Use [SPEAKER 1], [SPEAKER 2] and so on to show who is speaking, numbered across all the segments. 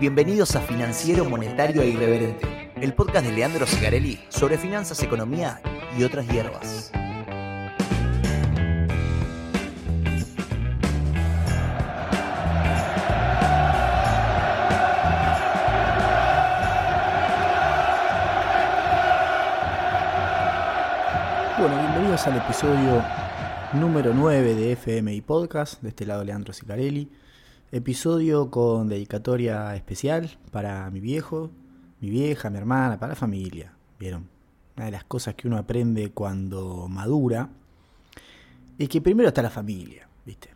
[SPEAKER 1] Bienvenidos a Financiero, Monetario e Irreverente, el podcast de Leandro Sigarelli sobre finanzas, economía y otras hierbas.
[SPEAKER 2] Bueno, bienvenidos al episodio número 9 de FMI Podcast, de este lado Leandro Sicarelli. Episodio con dedicatoria especial para mi viejo, mi vieja, mi hermana, para la familia. ¿Vieron? Una de las cosas que uno aprende cuando madura es que primero está la familia, ¿viste?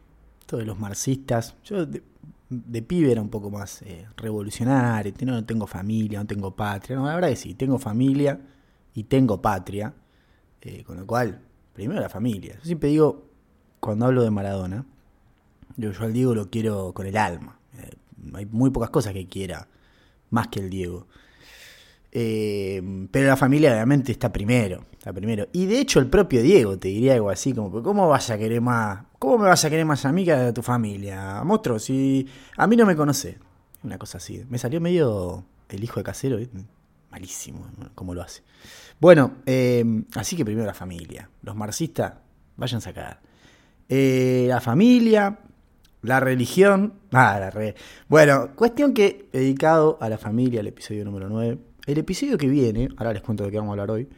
[SPEAKER 2] Todos los marxistas. Yo de, de pibe era un poco más eh, revolucionario, no, no tengo familia, no tengo patria. No, la verdad que sí, tengo familia y tengo patria. Eh, con lo cual, primero la familia. Yo siempre digo, cuando hablo de Maradona, yo, yo al Diego lo quiero con el alma. Eh, hay muy pocas cosas que quiera más que el Diego. Eh, pero la familia obviamente está primero, está primero. Y de hecho el propio Diego te diría algo así como, ¿cómo vas a querer más? ¿Cómo me vas a querer más a mí que a tu familia? Monstruo, si a mí no me conoce. Una cosa así. Me salió medio el hijo de casero, malísimo como lo hace. Bueno, eh, así que primero la familia. Los marxistas, vayan a sacar. La familia, la religión. Ah, la re... Bueno, cuestión que dedicado a la familia, el episodio número 9. El episodio que viene, ahora les cuento de qué vamos a hablar hoy.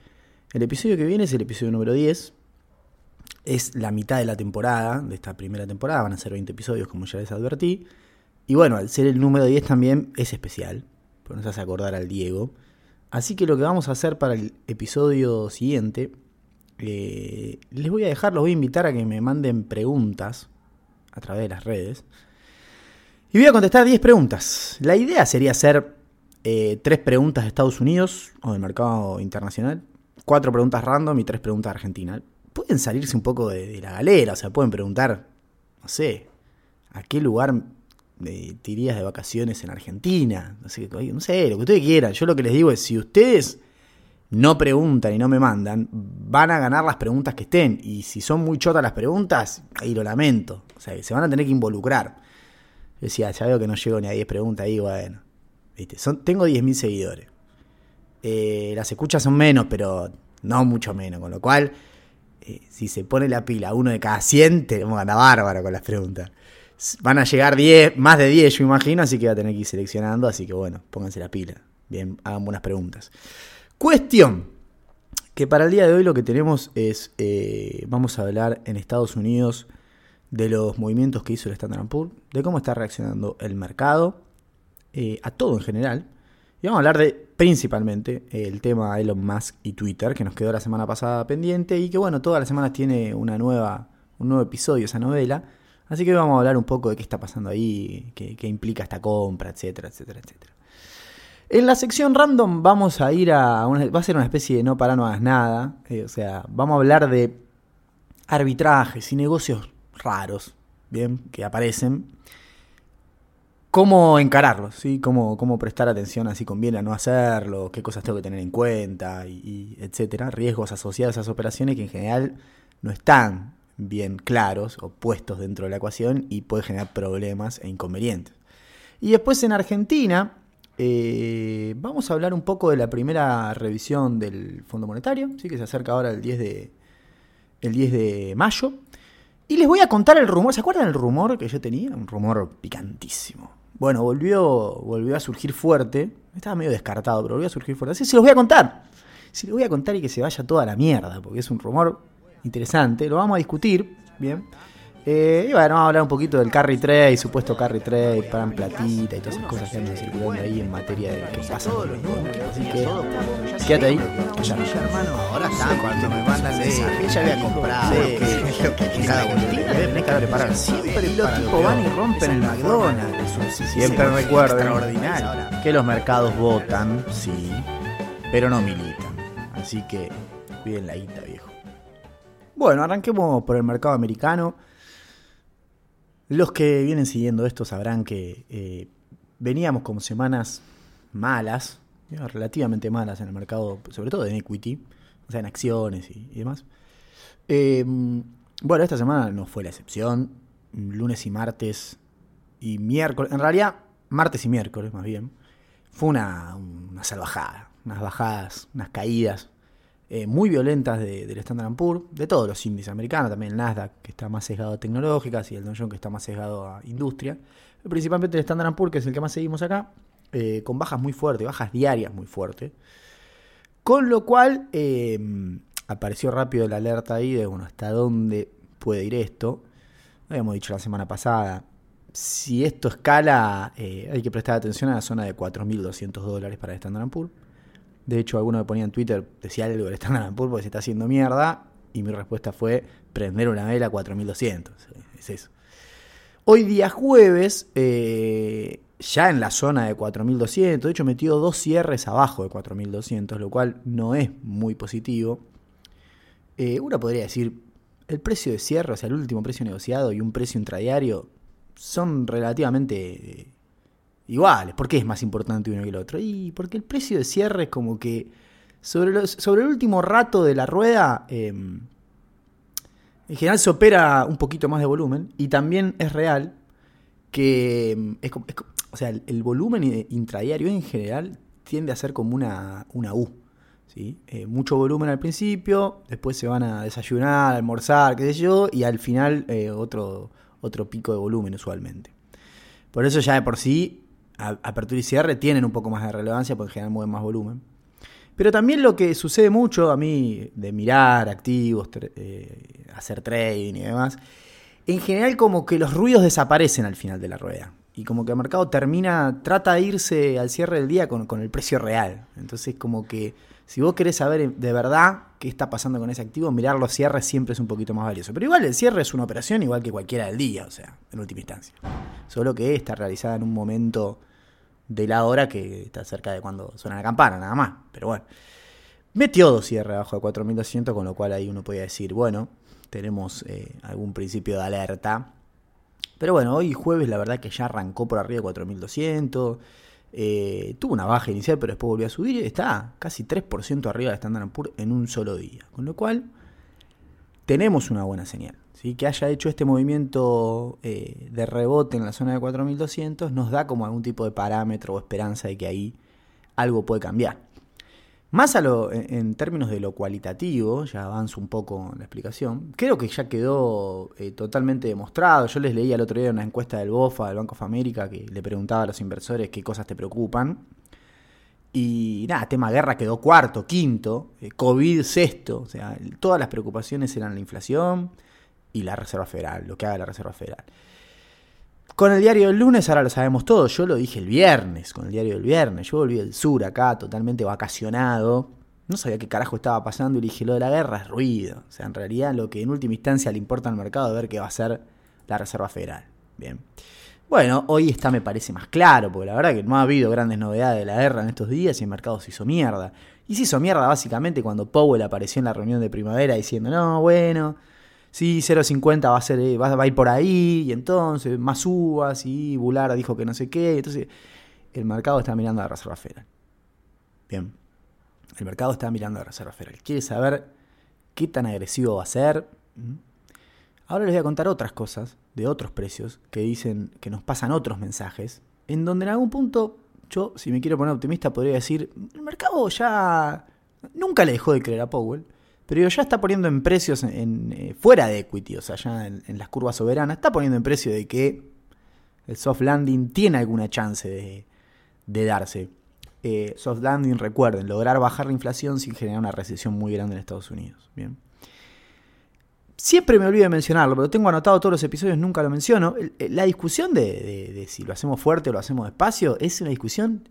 [SPEAKER 2] El episodio que viene es el episodio número 10. Es la mitad de la temporada, de esta primera temporada. Van a ser 20 episodios, como ya les advertí. Y bueno, al ser el número 10 también es especial. Porque nos hace acordar al Diego. Así que lo que vamos a hacer para el episodio siguiente, eh, les voy a dejar, los voy a invitar a que me manden preguntas a través de las redes. Y voy a contestar 10 preguntas. La idea sería hacer eh, 3 preguntas de Estados Unidos o del mercado internacional, 4 preguntas random y 3 preguntas de Argentina. Pueden salirse un poco de, la galera, o sea, pueden preguntar, no sé, a qué lugar de, te de vacaciones en Argentina, no sé, lo que ustedes quieran. Yo lo que les digo es, si ustedes no preguntan y no me mandan, van a ganar las preguntas que estén. Y si son muy chotas las preguntas, ahí lo lamento. Se van a tener que involucrar. Decía, ya veo que no llego ni a 10 preguntas ahí, bueno. ¿viste? Son, tengo 10.000 seguidores. Eh, las escuchas son menos, pero no mucho menos. Con lo cual, eh, si se pone la pila uno de cada 100, tenemos andar bárbaro con las preguntas. Van a llegar 10, más de 10, yo imagino, así que va a tener que ir seleccionando. Así que bueno, pónganse la pila. Bien, hagan buenas preguntas. Cuestión. Que para el día de hoy lo que tenemos es. Eh, vamos a hablar en Estados Unidos de los movimientos que hizo el Standard Poor's, de cómo está reaccionando el mercado, eh, a todo en general. Y vamos a hablar de principalmente el tema Elon Musk y Twitter, que nos quedó la semana pasada pendiente y que bueno, todas las semanas tiene una nueva, un nuevo episodio esa novela. Así que vamos a hablar un poco de qué está pasando ahí, qué, implica esta compra, etcétera, etcétera, etcétera. En la sección random vamos a ir a va a ser una especie de no para no hagas nada, eh, o sea, vamos a hablar de arbitrajes y negocios raros, bien, que aparecen. Cómo encararlos, ¿sí? Cómo, cómo prestar atención a si conviene a no hacerlo, qué cosas tengo que tener en cuenta, y, etcétera. Riesgos asociados a esas operaciones que en general no están bien claros o puestos dentro de la ecuación y puede generar problemas e inconvenientes. Y después en Argentina eh, vamos a hablar un poco de la primera revisión del Fondo Monetario, ¿sí? que se acerca ahora el 10 de, el 10 de mayo. Y les voy a contar el rumor. ¿Se acuerdan del rumor que yo tenía? Un rumor picantísimo. Bueno, volvió, volvió a surgir fuerte. Estaba medio descartado, pero volvió a surgir fuerte. Así se los voy a contar. Si les voy a contar y que se vaya toda la mierda, porque es un rumor interesante. Lo vamos a discutir, ¿bien? Eh, y bueno, vamos a hablar un poquito del carry trade, supuesto carry trade, pagan platita y todas esas cosas que andan circulando ahí en materia de qué pasa. Así que, quédate ahí.
[SPEAKER 1] Ya, hermano, ahora está cuando me mandan de ella había comprado. que cada boletín tenés que preparar. Siempre los tipos van y rompen el McDonald's.
[SPEAKER 2] Siempre recuerden que los mercados votan, sí, pero no militan. Así que cuiden la guita, viejo. Bueno, arranquemos por el mercado americano. Los que vienen siguiendo esto sabrán que eh, veníamos como semanas malas, relativamente malas en el mercado, sobre todo en equity, o sea, en acciones y, demás. Eh, bueno, esta semana no fue la excepción. Lunes y martes y miércoles, en realidad martes y miércoles más bien, fue una, una salvajada, unas bajadas, unas caídas eh, muy violentas del Standard Poor's, de todos los índices americanos, también el Nasdaq, que está más sesgado a tecnológicas, y el Dow Jones, que está más sesgado a industria. Principalmente el Standard Poor's, que es el que más seguimos acá, eh, con bajas muy fuertes, bajas diarias muy fuertes. Con lo cual, eh, apareció rápido la alerta ahí de, bueno, hasta dónde puede ir esto. Habíamos dicho la semana pasada, si esto escala, hay que prestar atención a la zona de 4.200 dólares para el Standard Poor's. De hecho, alguno me ponía en Twitter, decía algo del Standard Poor's porque se está haciendo mierda. Y mi respuesta fue prender una vela a 4200. Es eso. Hoy día jueves, eh, ya en la zona de 4200, de hecho metió dos cierres abajo de 4200, lo cual no es muy positivo. Eh, uno podría decir, el precio de cierre, o sea, el último precio negociado y un precio intradiario son relativamente iguales. ¿Por qué es más importante uno que el otro? Y porque el precio de cierre es como que sobre, sobre el último rato de la rueda, em, en general se opera un poquito más de volumen y también es real que em, es, o sea, el, volumen intradiario en general tiende a ser como una, una U. ¿sí? Eh, mucho volumen al principio, después se van a desayunar, almorzar, qué sé yo, y al final eh, otro, otro pico de volumen usualmente. Por eso ya de por sí apertura y cierre tienen un poco más de relevancia porque en general mueven más volumen. Pero también lo que sucede mucho a mí de mirar activos, eh, hacer trading y demás, en general como que los ruidos desaparecen al final de la rueda. Y como que el mercado termina, trata de irse al cierre del día con, con el precio real. Entonces como que si vos querés saber de verdad qué está pasando con ese activo, mirar los cierres siempre es un poquito más valioso. Pero igual el cierre es una operación igual que cualquiera del día, o sea, en última instancia. Solo que está realizada en un momento de la hora que está cerca de cuando suena la campana, nada más. Pero bueno, metió dos cierres abajo de 4200, con lo cual ahí uno podía decir, bueno, tenemos eh, algún principio de alerta. Pero bueno, hoy jueves la verdad que ya arrancó por arriba de 4200. Eh, tuvo una baja inicial, pero después volvió a subir y está casi 3% arriba de Standard Poor's en un solo día. Con lo cual, tenemos una buena señal. ¿sí? Que haya hecho este movimiento eh, de rebote en la zona de 4200 nos da como algún tipo de parámetro o esperanza de que ahí algo puede cambiar. Más a lo, en términos de lo cualitativo, ya avanzo un poco en la explicación, creo que ya quedó eh, totalmente demostrado. Yo les leí el otro día una encuesta del BOFA, del Banco of America, que le preguntaba a los inversores qué cosas te preocupan. Y nada, tema guerra quedó cuarto, quinto, eh, COVID sexto. O sea, todas las preocupaciones eran la inflación y la Reserva Federal, lo que haga la Reserva Federal. Con el diario del lunes ahora lo sabemos todo. Yo lo dije el viernes, con el diario del viernes. Yo volví del sur acá, totalmente vacacionado. No sabía qué carajo estaba pasando y dije, lo de la guerra es ruido. O sea, en realidad lo que en última instancia le importa al mercado es ver qué va a hacer la Reserva Federal. Bien. Bueno, hoy está me parece más claro, porque la verdad que no ha habido grandes novedades de la guerra en estos días y el mercado se hizo mierda. Y se hizo mierda básicamente cuando Powell apareció en la reunión de primavera diciendo, no, bueno, sí, 0.50 va a ser, eh, va, a ir por ahí, y entonces más uvas, y Bulara dijo que no sé qué, entonces el mercado está mirando a la Reserva Federal. Bien, el mercado está mirando a la Reserva Federal. Quiere saber qué tan agresivo va a ser. ¿Mm? Ahora les voy a contar otras cosas de otros precios que dicen que nos pasan otros mensajes, en donde en algún punto yo, si me quiero poner optimista, podría decir, el mercado ya nunca le dejó de creer a Powell, pero ya está poniendo en precios eh, fuera de equity, o sea, ya en, las curvas soberanas, está poniendo en precio de que el soft landing tiene alguna chance de, darse. Eh, soft landing, recuerden, lograr bajar la inflación sin generar una recesión muy grande en Estados Unidos. Bien. Siempre me olvido de mencionarlo, pero tengo anotado todos los episodios, nunca lo menciono. La discusión de, de si lo hacemos fuerte o lo hacemos despacio es una discusión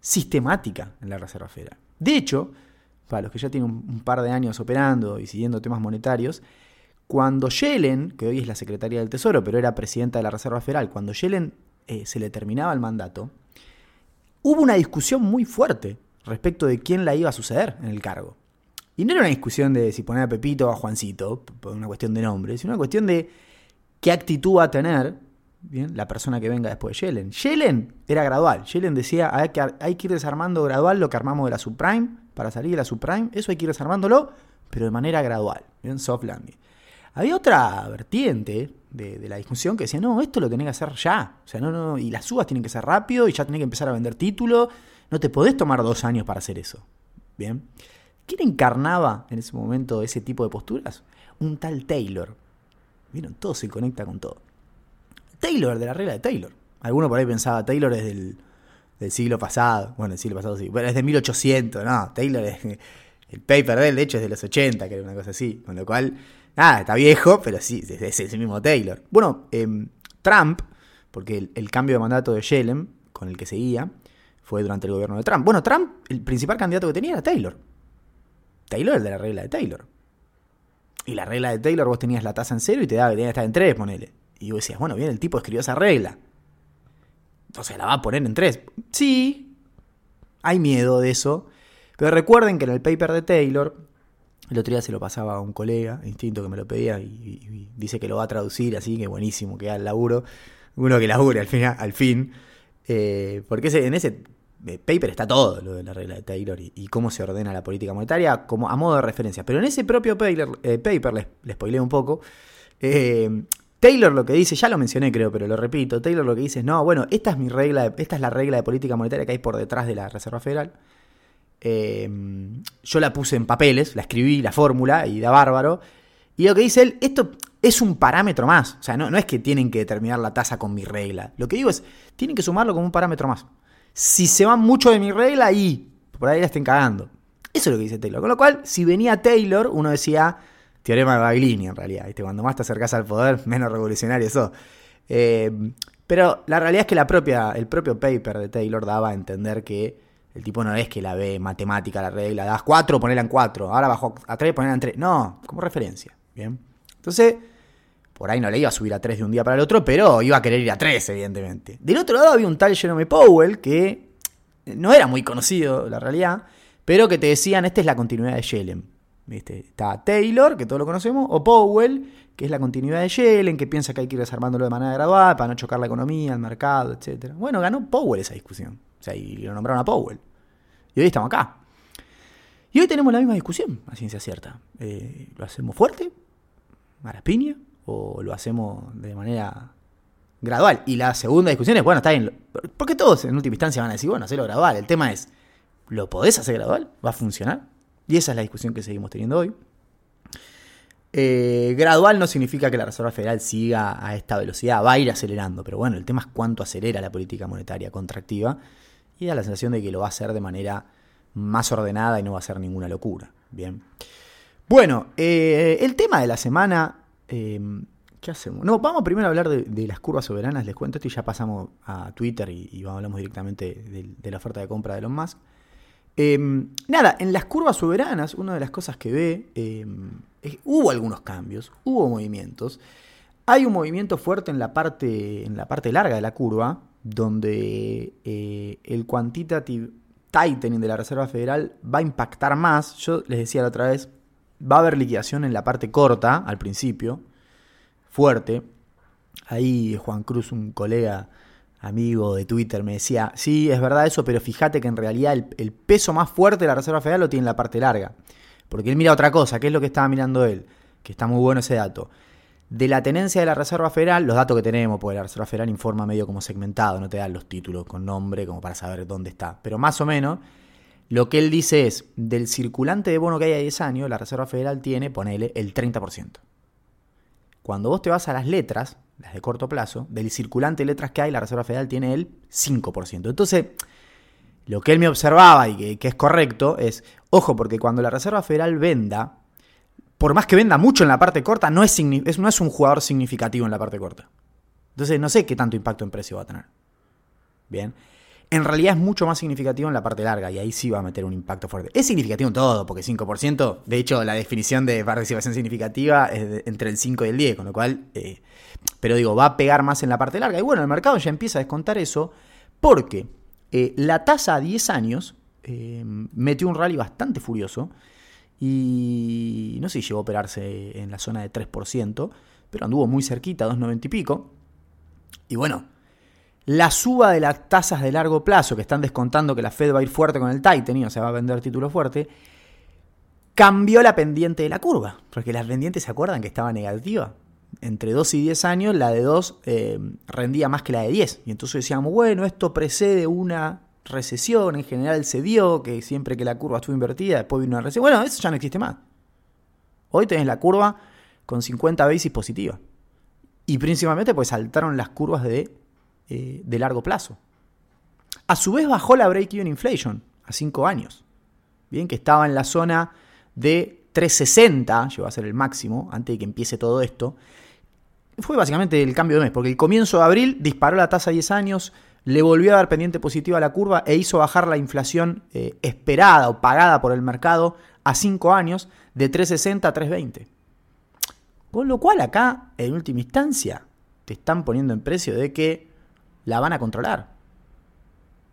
[SPEAKER 2] sistemática en la Reserva Federal. De hecho, para los que ya tienen un, par de años operando y siguiendo temas monetarios, cuando Yellen, que hoy es la secretaria del Tesoro, pero era presidenta de la Reserva Federal, cuando Yellen eh, se le terminaba el mandato, hubo una discusión muy fuerte respecto de quién la iba a suceder en el cargo. Y no era una discusión de si poner a Pepito o a Juancito, por una cuestión de nombre, sino una cuestión de qué actitud va a tener ¿bien? la persona que venga después de Yellen. Yellen era gradual. Yellen decía hay que, hay que ir desarmando gradual lo que armamos de la subprime para salir de la subprime, eso hay que ir desarmándolo, pero de manera gradual, bien soft landing. Había otra vertiente, de, la discusión que decía, no, esto lo tenés que hacer ya. O sea, no, no, y las subas tienen que ser rápido y ya tenés que empezar a vender título. No te podés tomar dos años para hacer eso. Bien. ¿Quién encarnaba en ese momento ese tipo de posturas? Un tal Taylor. Vieron, todo se conecta con todo. Taylor, de la regla de Taylor. Alguno por ahí pensaba, Taylor es del, del siglo pasado. Bueno, el siglo pasado sí. Bueno, es de 1800, no. Taylor es. El paper de él, de hecho, es de los 80, que era una cosa así. Con lo cual, nada, está viejo, pero sí, es, ese mismo Taylor. Bueno, em, Trump, porque el, cambio de mandato de Shellem, con el que seguía, fue durante el gobierno de Trump. Bueno, Trump, el principal candidato que tenía era Taylor. Taylor es de la regla de Taylor. Y la regla de Taylor, vos tenías la tasa en cero y te daba que tenía que estar en tres, ponele. Y vos decías, bueno, bien, el tipo escribió esa regla. Entonces la va a poner en tres. Sí, hay miedo de eso. Pero recuerden que en el paper de Taylor, el otro día se lo pasaba a un colega, instinto que me lo pedía, y, dice que lo va a traducir, así que buenísimo, que el laburo. Uno que labure al fin. Al fin eh, porque en ese eh, paper está todo lo de la regla de Taylor y, cómo se ordena la política monetaria como a modo de referencia. Pero en ese propio paper, eh, paper les, les un poco, Taylor lo que dice, ya lo mencioné creo, pero lo repito, Taylor lo que dice es, no, bueno, esta es mi regla, esta es la regla de política monetaria que hay por detrás de la Reserva Federal. Em, yo la puse en papeles, la escribí, la fórmula, y da bárbaro. Y lo que dice él, esto es un parámetro más. O sea, no, no es que tienen que determinar la tasa con mi regla. Lo que digo es, tienen que sumarlo como un parámetro más. Si se van mucho de mi regla, y por ahí la estén cagando. Eso es lo que dice Taylor. Con lo cual, si venía Taylor, uno decía teorema de Baglini en realidad. Cuando más te acercas al poder, menos revolucionario eso. Em, pero la realidad es que la propia, el propio paper de Taylor daba a entender que el tipo no es que la ve matemática la regla, das 4, ponela en 4, ahora bajo a 3, ponela en 3. No, como referencia. Bien. Entonces, por ahí no le iba a subir a 3 de un día para el otro, pero iba a querer ir a 3, evidentemente. Del otro lado había un tal Jerome Powell que no era muy conocido, la realidad, pero que te decían, esta es la continuidad de Shellem. Está Taylor, que todos lo conocemos, o Powell, que es la continuidad de Shellen, que piensa que hay que ir desarmándolo de manera gradual para no chocar la economía, el mercado, etc. Bueno, ganó Powell esa discusión. O sea, y lo nombraron a Powell. Y hoy estamos acá. Y hoy tenemos la misma discusión, a ciencia cierta. Eh, ¿Lo hacemos fuerte? ¿A piña? ¿O lo hacemos de manera gradual? Y la segunda discusión es, bueno, está bien. Porque todos en última instancia van a decir, bueno, hacerlo gradual. El tema es, ¿lo podés hacer gradual? ¿Va a funcionar? Y esa es la discusión que seguimos teniendo hoy. Eh, gradual no significa que la Reserva Federal siga a esta velocidad, va a ir acelerando, pero bueno, el tema es cuánto acelera la política monetaria contractiva y da la sensación de que lo va a hacer de manera más ordenada y no va a ser ninguna locura. Bien. Bueno, eh, el tema de la semana. Em, ¿Qué hacemos? No, vamos primero a hablar de, las curvas soberanas, les cuento esto y ya pasamos a Twitter y, hablamos directamente de, la oferta de compra de Elon Musk. Em, nada, en las curvas soberanas, una de las cosas que ve, em, hubo algunos cambios, hubo movimientos. Hay un movimiento fuerte en la parte, en la parte larga de la curva, donde eh, el quantitative tightening de la Reserva Federal va a impactar más. Yo les decía la otra vez, va a haber liquidación en la parte corta al principio, fuerte. Ahí Juan Cruz, un colega amigo de Twitter, me decía, sí, es verdad eso, pero fíjate que en realidad el, peso más fuerte de la Reserva Federal lo tiene en la parte larga. Porque él mira otra cosa, ¿qué es lo que estaba mirando él? Que está muy bueno ese dato de la tenencia de la Reserva Federal, los datos que tenemos, porque la Reserva Federal informa medio como segmentado, no te dan los títulos con nombre como para saber dónde está, pero más o menos lo que él dice es, del circulante de bono que hay a 10 años, la Reserva Federal tiene, ponele, el 30%. Cuando vos te vas a las letras, las de corto plazo, del circulante de letras que hay, la Reserva Federal tiene el 5%. Entonces, lo que él me observaba y que, es correcto es, ojo, porque cuando la Reserva Federal venda por más que venda mucho en la parte corta, no es, no es un jugador significativo en la parte corta. Entonces no sé qué tanto impacto en precio va a tener. Bien. En realidad es mucho más significativo en la parte larga y ahí sí va a meter un impacto fuerte. Es significativo en todo, porque 5%, de hecho la definición de participación significativa es entre el 5 y el 10, con lo cual, eh, pero digo, va a pegar más en la parte larga. Y bueno, el mercado ya empieza a descontar eso porque eh, la tasa a 10 años eh, metió un rally bastante furioso y no sé si llegó a operarse en la zona de 3%, pero anduvo muy cerquita, 2,90 y pico. Y bueno, la suba de las tasas de largo plazo, que están descontando que la Fed va a ir fuerte con el tightening, o sea, va a vender título fuerte, cambió la pendiente de la curva, porque la pendiente se acuerdan que estaba negativa. entre 2 y 10 años, la de 2 eh, rendía más que la de 10. Y entonces decíamos, bueno, esto precede una recesión, en general se dio, que siempre que la curva estuvo invertida, después vino una recesión. Bueno, eso ya no existe más. Hoy tenés la curva con 50 basis positiva. Y principalmente pues saltaron las curvas de, eh, de largo plazo. A su vez bajó la break-even inflation a 5 años. Bien, que estaba en la zona de 360, llegó a ser el máximo antes de que empiece todo esto. Fue básicamente el cambio de mes, porque el comienzo de abril disparó la tasa a 10 años, le volvió a dar pendiente positiva a la curva e hizo bajar la inflación eh, esperada o pagada por el mercado a 5 años de 360 a 320. Con lo cual acá, en última instancia, te están poniendo en precio de que la van a controlar.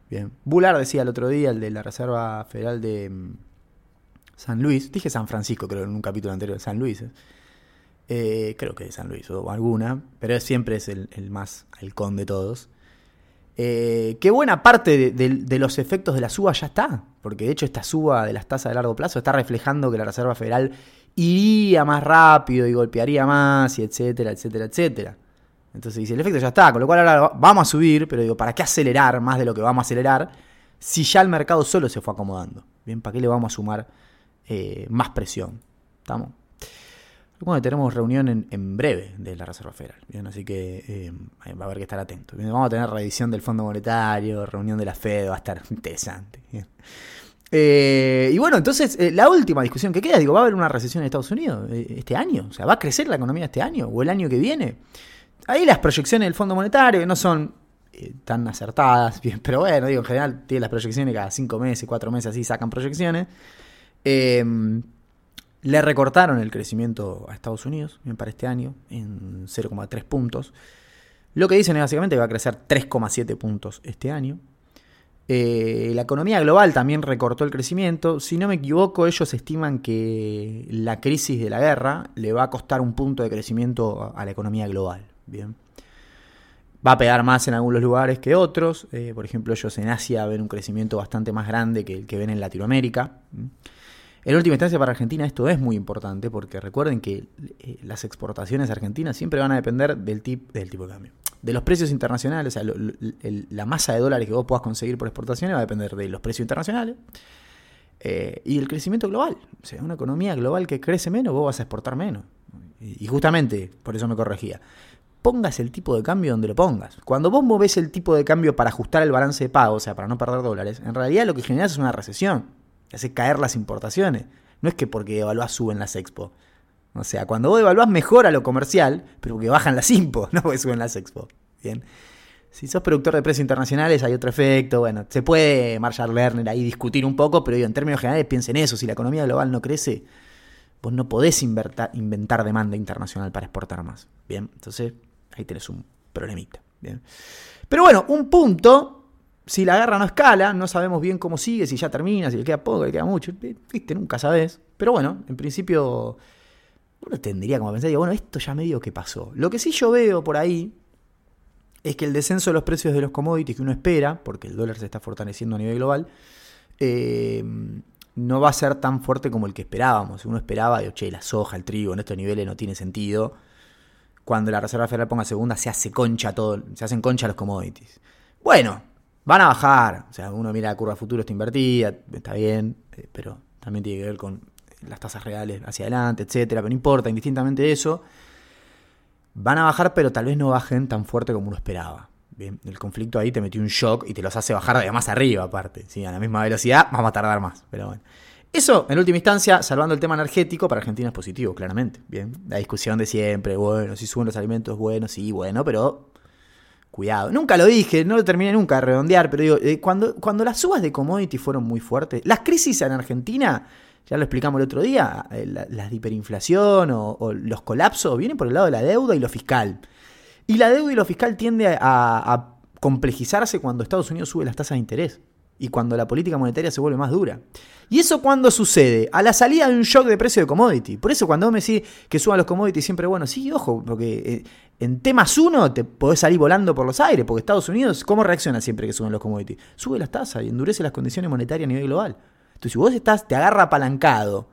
[SPEAKER 2] Bien. Bular decía el otro día, el de la Reserva Federal de mm, San Luis, dije San Francisco creo en un capítulo anterior, San Luis, ¿eh? Eh, creo que de San Luis o alguna, pero siempre es el, más halcón de todos. Eh, qué buena parte de, los efectos de la suba ya está, porque de hecho esta suba de las tasas de largo plazo está reflejando que la Reserva Federal iría más rápido y golpearía más, y etcétera, etcétera, etcétera. Entonces dice, el efecto ya está, con lo cual ahora vamos a subir, pero digo, ¿para qué acelerar más de lo que vamos a acelerar si ya el mercado solo se fue acomodando? Bien, ¿para qué le vamos a sumar eh, más presión? ¿Estamos? Bueno, tenemos reunión en, breve de la Reserva Federal, bien, así que eh, va a haber que estar atento. vamos a tener revisión del Fondo Monetario, reunión de la Fed, va a estar interesante. Eh, y bueno, entonces la última discusión que queda, digo, ¿va a haber una recesión en Estados Unidos este año? O sea, ¿va a crecer la economía este año o el año que viene? Ahí las proyecciones del Fondo Monetario no son eh, tan acertadas, bien, pero bueno, digo, en general tiene las proyecciones cada cinco meses, cuatro meses así sacan proyecciones. Em, le recortaron el crecimiento a Estados Unidos bien, para este año en 0,3 puntos. Lo que dicen es básicamente que va a crecer 3,7 puntos este año. Eh, la economía global también recortó el crecimiento. Si no me equivoco, ellos estiman que la crisis de la guerra le va a costar un punto de crecimiento a la economía global. Bien. Va a pegar más en algunos lugares que otros. Eh, por ejemplo, ellos en Asia ven un crecimiento bastante más grande que el que ven en Latinoamérica. En última instancia, para Argentina esto es muy importante porque recuerden que eh, las exportaciones argentinas siempre van a depender del, del tipo de cambio. De los precios internacionales, o sea, la masa de dólares que vos puedas conseguir por exportaciones va a depender de los precios internacionales eh, y el crecimiento global. O sea, una economía global que crece menos, vos vas a exportar menos. Y justamente, por eso me corregía, pongas el tipo de cambio donde lo pongas. Cuando vos movés el tipo de cambio para ajustar el balance de pago, o sea, para no perder dólares, en realidad lo que generas es una recesión. Hace caer las importaciones. No es que porque evaluás suben las expo. O sea, cuando vos evaluás mejora lo comercial, pero porque bajan las impo, no porque suben las expo. Bien. Si sos productor de precios internacionales hay otro efecto. Bueno, se puede Marshall Lerner ahí discutir un poco, pero en términos generales piensen eso. Si la economía global no crece, vos no podés inventar demanda internacional para exportar más. Bien, entonces ahí tenés un problemita. Bien. Pero bueno, un punto, si la guerra no escala, no sabemos bien cómo sigue, si ya termina, si le queda poco, le queda mucho, viste, nunca sabes. Pero bueno, en principio uno tendría como pensar, bueno, esto ya medio que pasó. Lo que sí yo veo por ahí es que el descenso de los precios de los commodities que uno espera, porque el dólar se está fortaleciendo a nivel global, eh, no va a ser tan fuerte como el que esperábamos. Uno esperaba, digo, che, la soja, el trigo en estos niveles no tiene sentido cuando la Reserva Federal ponga segunda, se hace concha todo, se hacen concha los commodities. Bueno, van a bajar. O sea, uno mira la curva futuro, está invertida, está bien, eh, pero también tiene que ver con las tasas reales hacia adelante, etcétera. Pero no importa, indistintamente de eso, van a bajar, pero tal vez no bajen tan fuerte como uno esperaba. Bien, el conflicto ahí te metió un shock y te los hace bajar de más arriba, aparte. ¿sí? A la misma velocidad, vamos a tardar más, pero bueno. Eso, en última instancia, salvando el tema energético, para Argentina es positivo, claramente. Bien, la discusión de siempre, bueno, si suben los alimentos, bueno, sí, bueno, pero cuidado. Nunca lo dije, no lo terminé nunca de redondear, pero digo, eh, cuando, cuando las subas de commodity fueron muy fuertes, las crisis en Argentina, ya lo explicamos el otro día, eh, la, hiperinflación o, los colapsos vienen por el lado de la deuda y lo fiscal. Y la deuda y lo fiscal tiende a complejizarse cuando Estados Unidos sube las tasas de interés y cuando la política monetaria se vuelve más dura. ¿Y eso cuando sucede? A la salida de un shock de precio de commodity. Por eso cuando vos me decís que suban los commodities siempre, bueno, sí, ojo, porque eh, en temas uno te podés salir volando por los aires, porque Estados Unidos, ¿cómo reacciona siempre que suben los commodities? Sube las tasas y endurece las condiciones monetarias a nivel global. Entonces, si vos estás, te agarra apalancado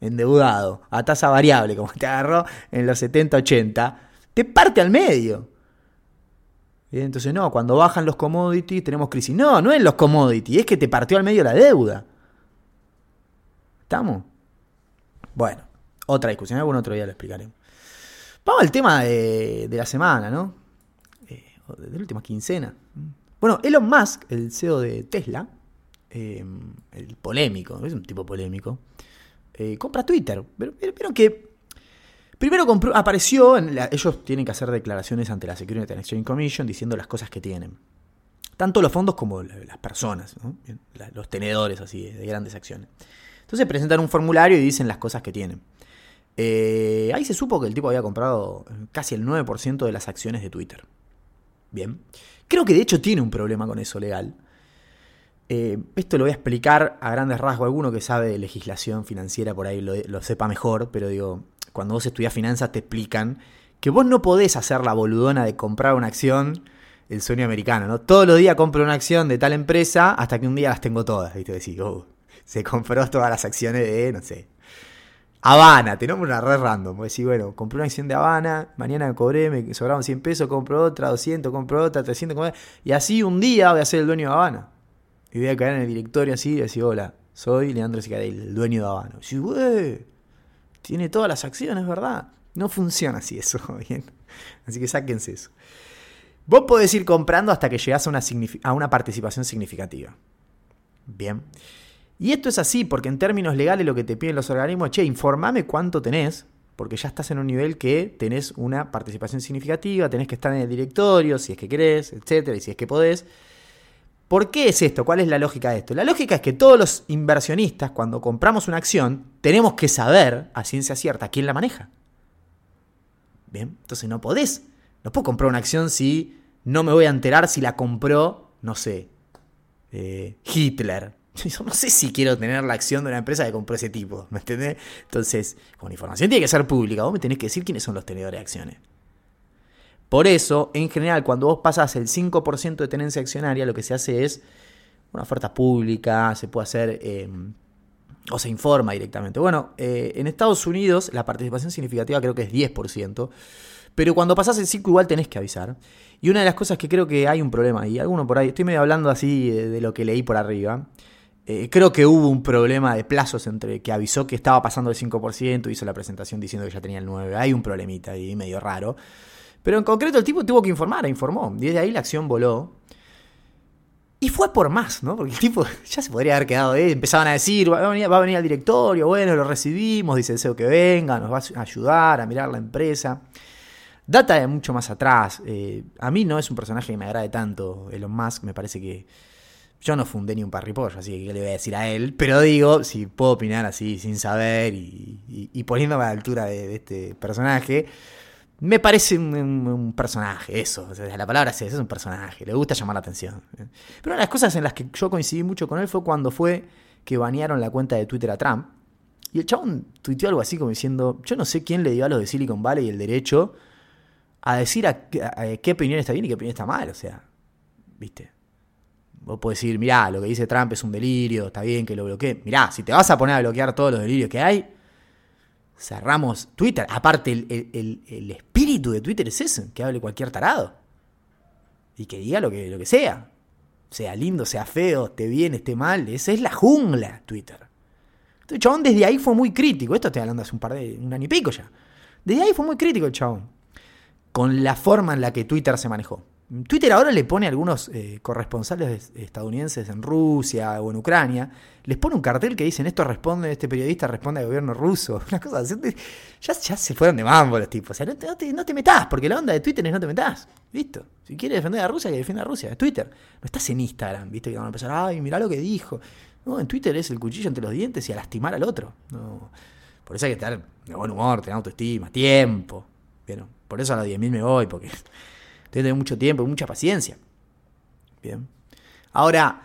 [SPEAKER 2] endeudado, a tasa variable, como te agarró en los 70, 80, te parte al medio. Entonces, no, cuando bajan los commodities tenemos crisis. No, no es los commodities, es que te partió al medio la deuda. ¿Estamos? Bueno, otra discusión, algún otro día lo explicaremos. Vamos al tema de, la semana, ¿no? Eh, de la última quincena. Bueno, Elon Musk, el CEO de Tesla, eh, el polémico, es un tipo polémico, eh, compra Twitter. Pero, pero, que primero apareció, ellos tienen que hacer declaraciones ante la Security and Exchange Commission diciendo las cosas que tienen. Tanto los fondos como las personas, los tenedores así de grandes acciones. Entonces presentan un formulario y dicen las cosas que tienen. Eh, ahí se supo que el tipo había comprado casi el 9% de las acciones de Twitter. Bien. Creo que de hecho tiene un problema con eso legal. Eh, esto lo voy a explicar a grandes rasgos. Alguno que sabe de legislación financiera por ahí lo, sepa mejor, pero digo, cuando vos estudias finanzas te explican que vos no podés hacer la boludona de comprar una acción, el sueño americano, ¿no? Todos los días compro una acción de tal empresa hasta que un día las tengo todas, ¿viste? Decís, oh, se compró todas las acciones de, no sé, Habana, tenemos una red random. Voy decir, bueno, compré una acción de Habana, mañana cobré, me sobraron 100 pesos, compro otra, 200, compro otra, 300, y así un día voy a ser el dueño de Habana. Y voy a caer en el directorio así y decir, hola, soy Leandro Sicarelli, el dueño de Habana. Y güey, tiene todas las acciones, ¿verdad? No funciona así eso, bien. Así que sáquense eso. Vos podés ir comprando hasta que llegás a una, a una participación significativa. Bien. Y esto es así, porque en términos legales lo que te piden los organismos, che, informame cuánto tenés, porque ya estás en un nivel que tenés una participación significativa, tenés que estar en el directorio, si es que querés, etcétera, y si es que podés. ¿Por qué es esto? ¿Cuál es la lógica de esto? La lógica es que todos los inversionistas, cuando compramos una acción, tenemos que saber a ciencia cierta quién la maneja. Bien, entonces no podés. No puedo comprar una acción si no me voy a enterar si la compró, no sé, eh, Hitler no sé si quiero tener la acción de una empresa que compró ese tipo, ¿me entendés? Entonces, con información tiene que ser pública, vos me tenés que decir quiénes son los tenedores de acciones. Por eso, en general, cuando vos pasas el 5% de tenencia accionaria, lo que se hace es una oferta pública, se puede hacer em, o se informa directamente. Bueno, eh, en Estados Unidos la participación significativa creo que es 10%, pero cuando pasas el 5 igual tenés que avisar. Y una de las cosas que creo que hay un problema ahí, alguno por ahí, estoy medio hablando así de lo que leí por arriba, eh, creo que hubo un problema de plazos entre que avisó que estaba pasando el 5%, hizo la presentación diciendo que ya tenía el 9%. Hay un problemita ahí medio raro. Pero en concreto el tipo tuvo que informar, informó. Y desde ahí la acción voló. Y fue por más, ¿no? Porque el tipo ya se podría haber quedado ahí. Empezaban a decir, va a venir, va a al directorio, bueno, lo recibimos, dice deseo que venga, nos va a ayudar a mirar la empresa. Data de mucho más atrás. Eh, a mí no es un personaje que me agrade tanto, Elon Musk. Me parece que yo no fundé ni un parripollo, así que ¿qué le voy a decir a él? Pero digo, si puedo opinar así, sin saber y, poniéndome a la altura de, este personaje, me parece un, personaje, eso. la palabra es eso, es un personaje. Le gusta llamar la atención. Pero una de las cosas en las que yo coincidí mucho con él fue cuando fue que banearon la cuenta de Twitter a Trump. Y el chabón tuiteó algo así como diciendo, yo no sé quién le dio a los de Silicon Valley el derecho a decir a qué opinión está bien y qué opinión está mal. O sea, ¿viste? Vos podés decir, mirá, lo que dice Trump es un delirio, está bien que lo bloquee. Mirá, si te vas a poner a bloquear todos los delirios que hay, cerramos Twitter. Aparte, el, espíritu de Twitter es ese, que hable cualquier tarado. Y que diga lo que, lo que sea. Sea lindo, sea feo, esté bien, esté mal. Esa es la jungla, Twitter. El chabón desde ahí fue muy crítico. Esto estoy hablando hace un par de. un año y pico ya. Desde ahí fue muy crítico el chabón. Con la forma en la que Twitter se manejó. Twitter ahora le pone a algunos eh, corresponsales estadounidenses en Rusia o en Ucrania, les pone un cartel que dicen esto responde, este periodista responde al gobierno ruso. Una cosa así. Ya, se fueron de mambo los tipos. O sea, no te, no, te, metas, porque la onda de Twitter es no te metas. ¿Listo? Si quieres defender a Rusia, que defienda a Rusia. Es Twitter. No estás en Instagram, ¿viste? Que van a empezar, ay, mirá lo que dijo. No, en Twitter es el cuchillo entre los dientes y a lastimar al otro. No. Por eso hay que estar de buen humor, tener autoestima, tiempo. Bueno, por eso a los 10.000 me voy, porque tiene mucho tiempo y mucha paciencia. Bien. Ahora,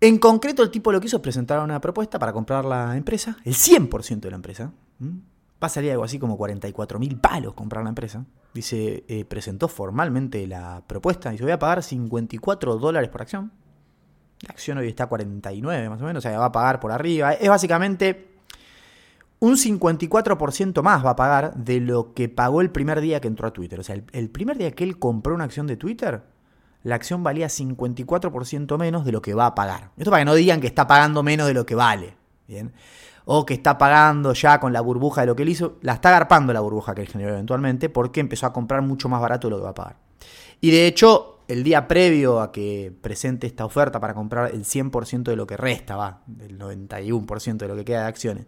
[SPEAKER 2] en concreto el tipo lo que hizo es presentar una propuesta para comprar la empresa, el 100% de la empresa. Va a salir algo así como 44 mil palos comprar la empresa. Dice, eh, presentó formalmente la propuesta. Dice, voy a pagar 54 dólares por acción. La acción hoy está a 49 más o menos, o sea, va a pagar por arriba. Es básicamente un 54% más va a pagar de lo que pagó el primer día que entró a Twitter. O sea, el, primer día que él compró una acción de Twitter, la acción valía 54% menos de lo que va a pagar. Esto para que no digan que está pagando menos de lo que vale. ¿bien? O que está pagando ya con la burbuja de lo que él hizo. La está agarpando la burbuja que él generó eventualmente porque empezó a comprar mucho más barato de lo que va a pagar. Y de hecho, el día previo a que presente esta oferta para comprar el 100% de lo que resta, va, del 91% de lo que queda de acciones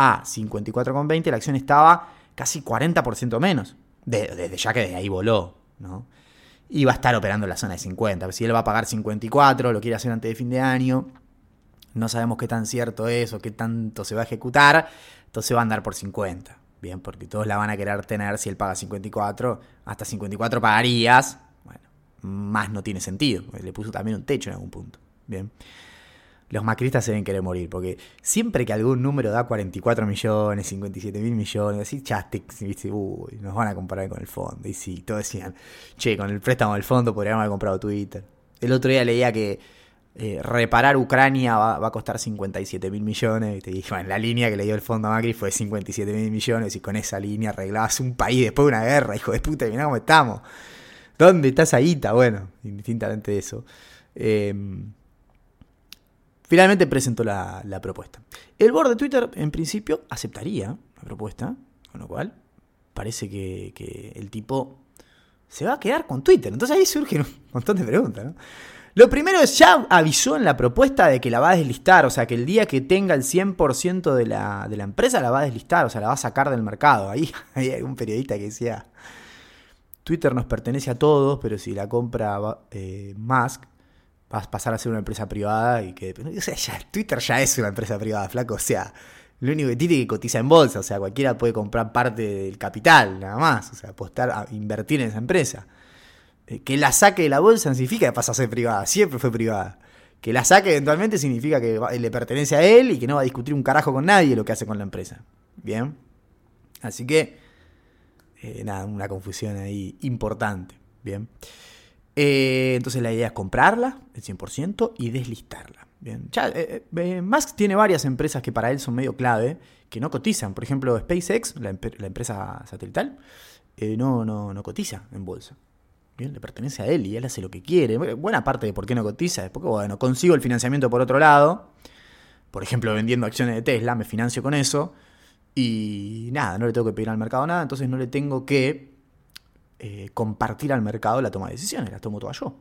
[SPEAKER 2] a 54,20, la acción estaba casi 40% menos. Desde ya que de ahí voló, ¿no? Y va a estar operando en la zona de 50. Si él va a pagar 54, lo quiere hacer antes de fin de año, no sabemos qué tan cierto es o qué tanto se va a ejecutar, entonces va a andar por 50. Bien, porque todos la van a querer tener si él paga 54, hasta 54 pagarías. Bueno, más no tiene sentido, le puso también un techo en algún punto. Bien los macristas se deben querer morir, porque siempre que algún número da 44 millones, 57 mil millones, así, chaste, uy, nos van a comparar con el fondo. Y sí, todos decían, che, con el préstamo del fondo podríamos haber comprado Twitter. El otro día leía que eh, reparar Ucrania va, a costar 57 mil millones. Y te dije, bueno, la línea que le dio el fondo a Macri fue 57 mil millones y con esa línea arreglabas un país después de una guerra, hijo de puta, mirá cómo estamos. ¿Dónde está esa? Bueno, indistintamente de eso. Eh, Finalmente presentó la, propuesta. El board de Twitter, en principio, aceptaría la propuesta, con lo cual parece que, el tipo se va a quedar con Twitter. Entonces ahí surgen un montón de preguntas. Lo primero es, ya avisó en la propuesta de que la va a deslistar, o sea, que el día que tenga el 100% de la, de la empresa la va a deslistar, o sea, la va a sacar del mercado. Ahí, hay un periodista que decía, Twitter nos pertenece a todos, pero si la compra eh, Musk, vas a pasar a ser una empresa privada y que. O sea, Twitter ya es una empresa privada, flaco. O sea, lo único que tiene que cotiza en bolsa. O sea, cualquiera puede comprar parte del capital, nada más. O sea, apostar a invertir en esa empresa. Eh, que la saque de la bolsa significa que pasa a ser privada. Siempre fue privada. Que la saque eventualmente significa que le pertenece a él y que no va a discutir un carajo con nadie lo que hace con la empresa. Bien. Así que. Eh, nada, una confusión ahí importante. Bien. Eh, entonces la idea es comprarla, el 100%, y deslistarla. Bien. Ya, eh, eh, Musk tiene varias empresas que para él son medio clave, que no cotizan. Por ejemplo, SpaceX, la, empresa satelital, no, no, no cotiza en bolsa. Bien, le pertenece a él y él hace lo que quiere. Buena parte de por qué no cotiza es porque, bueno, consigo el financiamiento por otro lado. Por ejemplo, vendiendo acciones de Tesla, me financio con eso. Y nada, no le tengo que pedir al mercado nada, entonces no le tengo que eh, compartir al mercado la toma de decisiones, la tomo toda yo.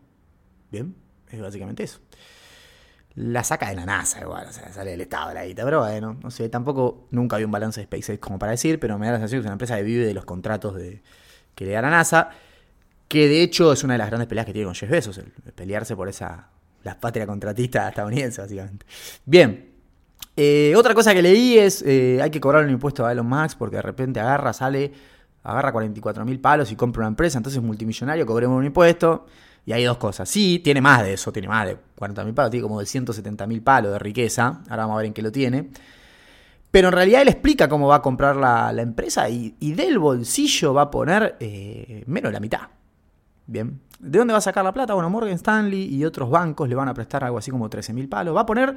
[SPEAKER 2] Bien, es básicamente eso. La saca de la NASA igual, o sea, sale del Estado de la guita, pero bueno, no sé, tampoco nunca había un balance de SpaceX como para decir, pero me da la sensación que es una empresa que vive de los contratos de, que le da la NASA, que de hecho es una de las grandes peleas que tiene con Jeff Bezos, el, pelearse por esa, la patria contratista estadounidense, básicamente. Bien, eh, otra cosa que leí es, eh, hay que cobrar un impuesto a Elon Musk porque de repente agarra, sale agarra 44 mil palos y compra una empresa, entonces multimillonario, cobremos un impuesto. Y hay dos cosas. Sí, tiene más de eso, tiene más de 40 mil palos, tiene como de 170 mil palos de riqueza. Ahora vamos a ver en qué lo tiene. Pero en realidad él explica cómo va a comprar la, empresa y, del bolsillo va a poner eh, menos de la mitad. Bien. ¿De dónde va a sacar la plata? Bueno, Morgan Stanley y otros bancos le van a prestar algo así como 13 mil palos. Va a poner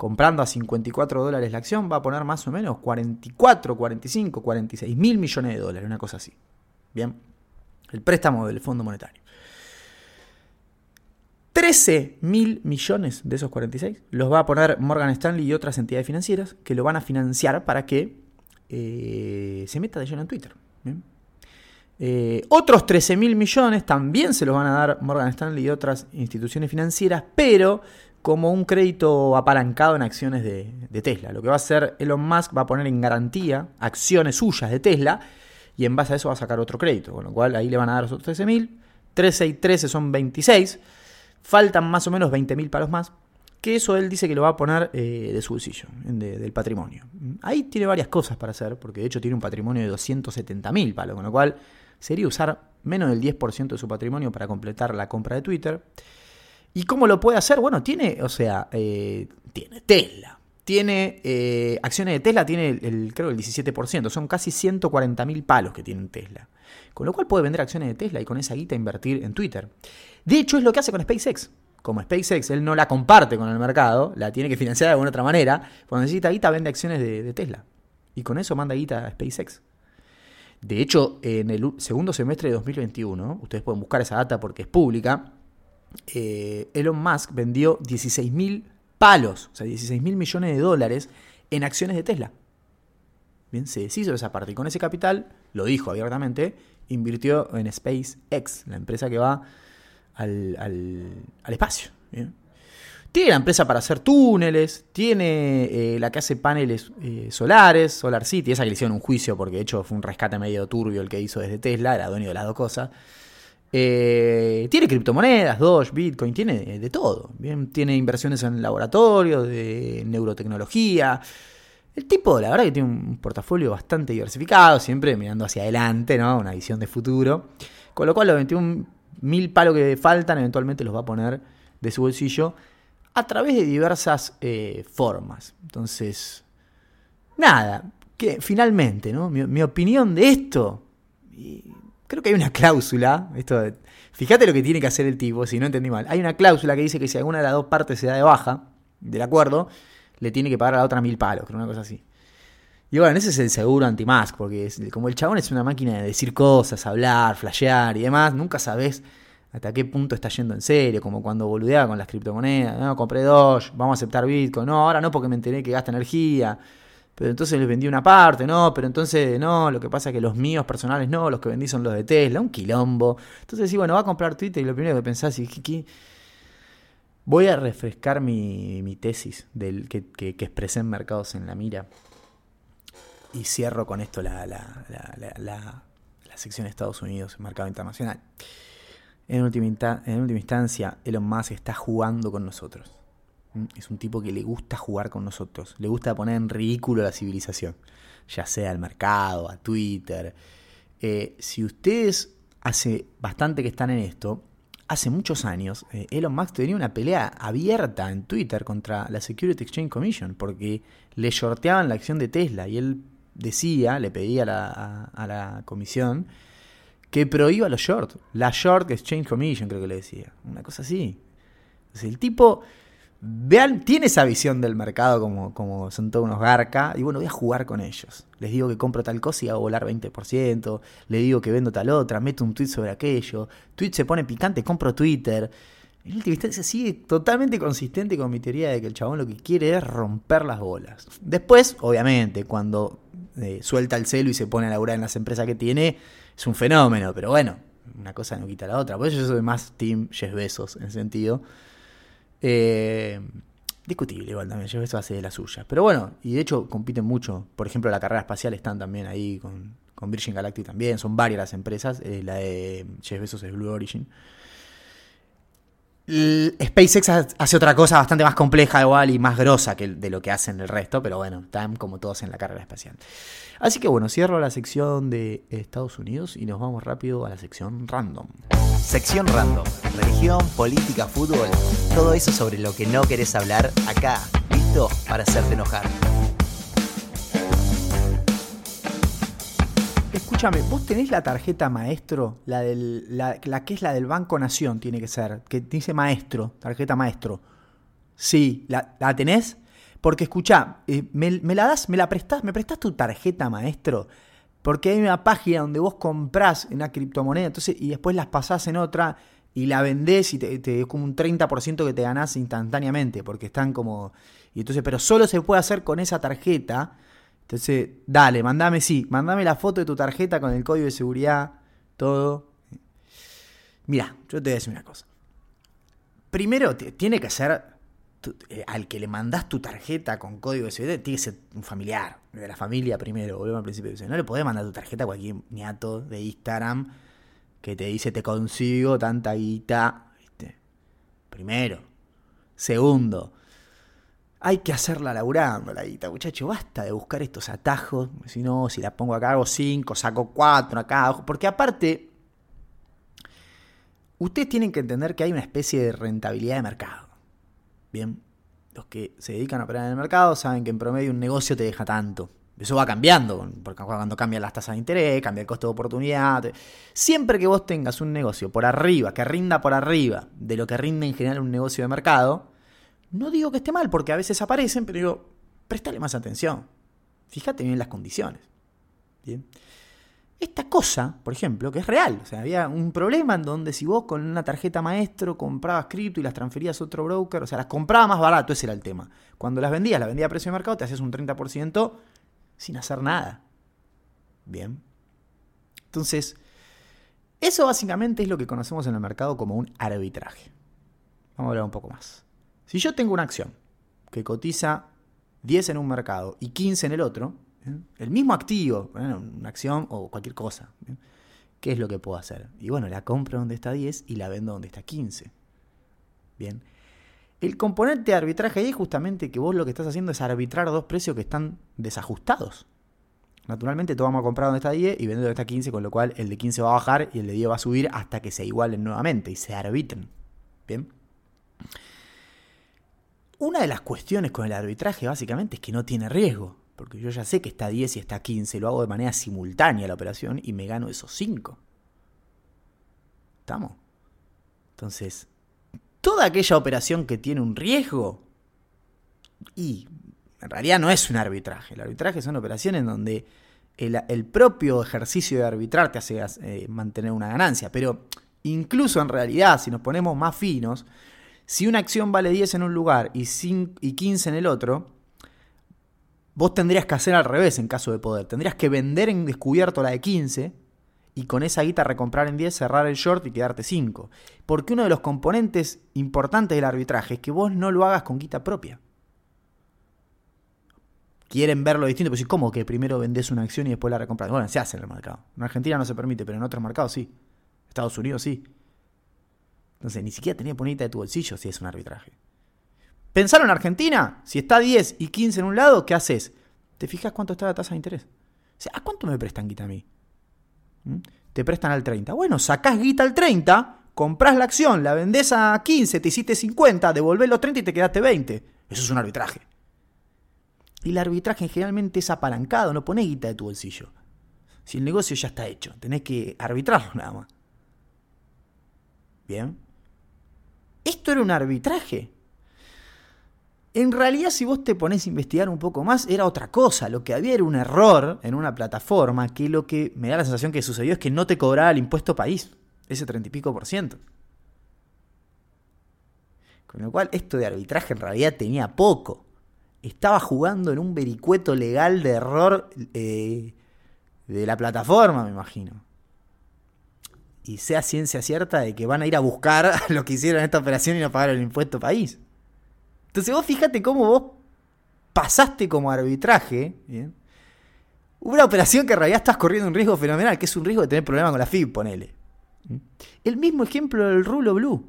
[SPEAKER 2] comprando a 54 dólares la acción, va a poner más o menos 44, 45, 46 mil millones de dólares, una cosa así. Bien, el préstamo del Fondo Monetario. 13 mil millones de esos 46 los va a poner Morgan Stanley y otras entidades financieras que lo van a financiar para que eh, se meta de lleno en Twitter. Eh, otros 13 mil millones también se los van a dar Morgan Stanley y otras instituciones financieras, pero como un crédito apalancado en acciones de, Tesla. Lo que va a hacer Elon Musk va a poner en garantía acciones suyas de Tesla y en base a eso va a sacar otro crédito, con lo cual ahí le van a dar esos 13.000, 13 y 13 son 26, faltan más o menos 20.000 palos más, que eso él dice que lo va a poner eh, de su bolsillo, del patrimonio. Ahí tiene varias cosas para hacer, porque de hecho tiene un patrimonio de 270.000 palos, con lo cual sería usar menos del 10% de su patrimonio para completar la compra de Twitter. ¿Y cómo lo puede hacer? Bueno, tiene, o sea, eh, tiene Tesla. Tiene eh, acciones de Tesla, tiene el, creo el 17%. Son casi 140 mil palos que tiene Tesla. Con lo cual puede vender acciones de Tesla y con esa guita invertir en Twitter. De hecho, es lo que hace con SpaceX. Como SpaceX él no la comparte con el mercado, la tiene que financiar de alguna otra manera. Cuando necesita guita, vende acciones de, Tesla. Y con eso manda guita a SpaceX. De hecho, en el segundo semestre de 2021, ustedes pueden buscar esa data porque es pública, eh, Elon Musk vendió 16 mil palos, o sea, 16 mil millones de dólares en acciones de Tesla. Bien, se deshizo de esa parte y con ese capital, lo dijo abiertamente, invirtió en SpaceX, la empresa que va al, al, espacio. Tiene la empresa para hacer túneles, tiene eh, la que hace paneles eh, solares, Solar City, esa que le hicieron un juicio porque de hecho fue un rescate medio turbio el que hizo desde Tesla, era dueño de las dos cosas. Eh, tiene criptomonedas, Doge, Bitcoin, tiene de todo. Tiene inversiones en laboratorios, de neurotecnología. El tipo, la verdad, que tiene un portafolio bastante diversificado, siempre mirando hacia adelante, ¿no? Una visión de futuro. Con lo cual, los 21 mil palos que faltan, eventualmente los va a poner de su bolsillo a través de diversas eh, formas. Entonces, nada, que finalmente, ¿no? Mi, opinión de esto, creo que hay una cláusula, esto fíjate lo que tiene que hacer el tipo, si no entendí mal, hay una cláusula que dice que si alguna de las dos partes se da de baja del acuerdo, le tiene que pagar a la otra mil palos, creo una cosa así. Y bueno, ese es el seguro anti-mask, porque como el chabón es una máquina de decir cosas, hablar, flashear y demás, nunca sabes hasta qué punto está yendo en serio, como cuando boludeaba con las criptomonedas, no, compré dos, vamos a aceptar Bitcoin, no, ahora no porque me enteré que gasta energía, pero entonces les vendí una parte, no, pero entonces no, lo que pasa es que los míos personales no, los que vendí son los de Tesla, un quilombo. Entonces sí, bueno, va a comprar Twitter y lo primero que pensás es que, voy a refrescar mi, tesis del que, que, expresé en Mercados en la Mira. Y cierro con esto la, la, la, la, la sección de Estados Unidos, Mercado Internacional. En última, en última instancia, Elon Musk está jugando con nosotros. ¿Mm? Es un tipo que le gusta jugar con nosotros, le gusta poner en ridículo a la civilización, ya sea al mercado, a Twitter. Eh, si ustedes hace bastante que están en esto, hace muchos años, eh, Elon Musk tenía una pelea abierta en Twitter contra la Security Exchange Commission porque le shorteaban la acción de Tesla y él decía, le pedía a la comisión, que prohíba los short. La Short Exchange Commission, creo que le decía. Una cosa así. el tipo vean, tiene esa visión del mercado como, como son todos unos garca. Y bueno, voy a jugar con ellos. Les digo que compro tal cosa y hago volar 20%. Le digo que vendo tal otra. Meto un tweet sobre aquello. Tweet se pone picante, compro Twitter. En última instancia sigue totalmente consistente con mi teoría de que el chabón lo que quiere es romper las bolas. Después, obviamente, cuando eh, suelta el celo y se pone a laburar en las empresas que tiene, es un fenómeno, pero bueno, una cosa no quita la otra. Por eso yo soy más Team Jeff Bezos en sentido. Eh, discutible igual también, Bezos hace de la suya. Pero bueno, y de hecho compiten mucho. Por ejemplo, la carrera espacial están también ahí con, Virgin Galactic también. Son varias las empresas. Eh, la de Jeff Bezos es Blue Origin. SpaceX hace otra cosa bastante más compleja igual y más grosa que de lo que hacen el resto, pero bueno, están como todos en la carrera espacial. Así que bueno, cierro la sección de Estados Unidos y nos vamos rápido a la sección random.
[SPEAKER 3] Sección random. Religión, política, fútbol. Todo eso sobre lo que no querés hablar acá. Listo para hacerte enojar.
[SPEAKER 2] Escúchame, vos tenés la tarjeta maestro, la, del, la, que es la del Banco Nación, tiene que ser, que dice maestro, tarjeta maestro. Sí, ¿la, tenés? Porque escuchá, eh, me, la das, me la prestás, me prestás tu tarjeta maestro. Porque hay una página donde vos comprás una criptomoneda, entonces, y después las pasás en otra y la vendés y te, te como un 30% que te ganás instantáneamente, porque están como. Y entonces, pero solo se puede hacer con esa tarjeta. Entonces, dale, mandame, sí, mandame la foto de tu tarjeta con el código de seguridad, todo. Mira, yo te voy a decir una cosa. Primero, tiene que ser eh, al que le mandás tu tarjeta con código de seguridad, tiene que ser un familiar, de la familia primero, volvemos al principio. No le podés mandar tu tarjeta a cualquier niato de Instagram que te dice te consigo tanta guita. ¿viste? Primero. Segundo, hay que hacerla laburando la guita, muchacho. Basta de buscar estos atajos. Si no, si la pongo acá hago 5, saco 4 acá. Porque aparte, ustedes tienen que entender que hay una especie de rentabilidad de mercado. Bien, los que se dedican a operar en el mercado saben que en promedio un negocio te deja tanto. Eso va cambiando, porque cuando cambian las tasas de interés, cambia el costo de oportunidad. Siempre que vos tengas un negocio por arriba, que rinda por arriba de lo que rinde en general un negocio de mercado, no digo que esté mal, porque a veces aparecen, pero digo, préstale más atención. Fíjate bien las condiciones. Bien. Esta cosa, por ejemplo, que es real, o sea, había un problema en donde si vos con una tarjeta maestro comprabas cripto y las transferías a otro broker, o sea, las comprabas más barato, ese era el tema. Cuando las vendías, las vendías a precio de mercado, te hacías un 30% sin hacer nada. Bien. Entonces, eso básicamente es lo que conocemos en el mercado como un arbitraje. Vamos a hablar un poco más. Si yo tengo una acción que cotiza 10 en un mercado y 15 en el otro, el mismo activo, una acción o cualquier cosa. ¿Qué es lo que puedo hacer? Y bueno, la compro donde está 10 y la vendo donde está 15. Bien. El componente de arbitraje ahí es justamente que vos lo que estás haciendo es arbitrar dos precios que están desajustados. Naturalmente, todos vamos a comprar donde está 10 y vender donde está 15, con lo cual el de 15 va a bajar y el de 10 va a subir hasta que se igualen nuevamente y se arbitren. Bien. Una de las cuestiones con el arbitraje básicamente es que no tiene riesgo porque yo ya sé que está 10 y está 15, lo hago de manera simultánea la operación y me gano esos 5. ¿Estamos? Entonces, toda aquella operación que tiene un riesgo, y en realidad no es un arbitraje, el arbitraje son operaciones donde el, propio ejercicio de arbitrar te hace eh, mantener una ganancia, pero incluso en realidad, si nos ponemos más finos, si una acción vale 10 en un lugar y, y 15 en el otro, Vos tendrías que hacer al revés en caso de poder. Tendrías que vender en descubierto la de 15 y con esa guita recomprar en 10, cerrar el short y quedarte 5. Porque uno de los componentes importantes del arbitraje es que vos no lo hagas con guita propia. Quieren verlo distinto, pues ¿cómo que primero vendés una acción y después la recompras? Bueno, se hace en el mercado. En Argentina no se permite, pero en otros mercados sí. Estados Unidos sí. Entonces, ni siquiera tenía que de tu bolsillo si es un arbitraje. Pensaron en Argentina, si está 10 y 15 en un lado, ¿qué haces? ¿Te fijas cuánto está la tasa de interés? O sea, ¿a cuánto me prestan guita a mí? ¿Mm? Te prestan al 30. Bueno, sacás guita al 30, compras la acción, la vendés a 15, te hiciste 50, devolvés los 30 y te quedaste 20. Eso es un arbitraje. Y el arbitraje generalmente es apalancado, no pones guita de tu bolsillo. Si el negocio ya está hecho, tenés que arbitrarlo nada más. Bien. Esto era un arbitraje. En realidad, si vos te pones a investigar un poco más, era otra cosa. Lo que había era un error en una plataforma que lo que me da la sensación que sucedió es que no te cobraba el impuesto país, ese treinta y pico por ciento. Con lo cual, esto de arbitraje en realidad tenía poco. Estaba jugando en un vericueto legal de error eh, de la plataforma, me imagino. Y sea ciencia cierta de que van a ir a buscar lo que hicieron esta operación y no pagar el impuesto país. Entonces vos fíjate cómo vos pasaste como arbitraje, una operación que en realidad estás corriendo un riesgo fenomenal, que es un riesgo de tener problemas con la FIB, ponele. El mismo ejemplo del rulo blue.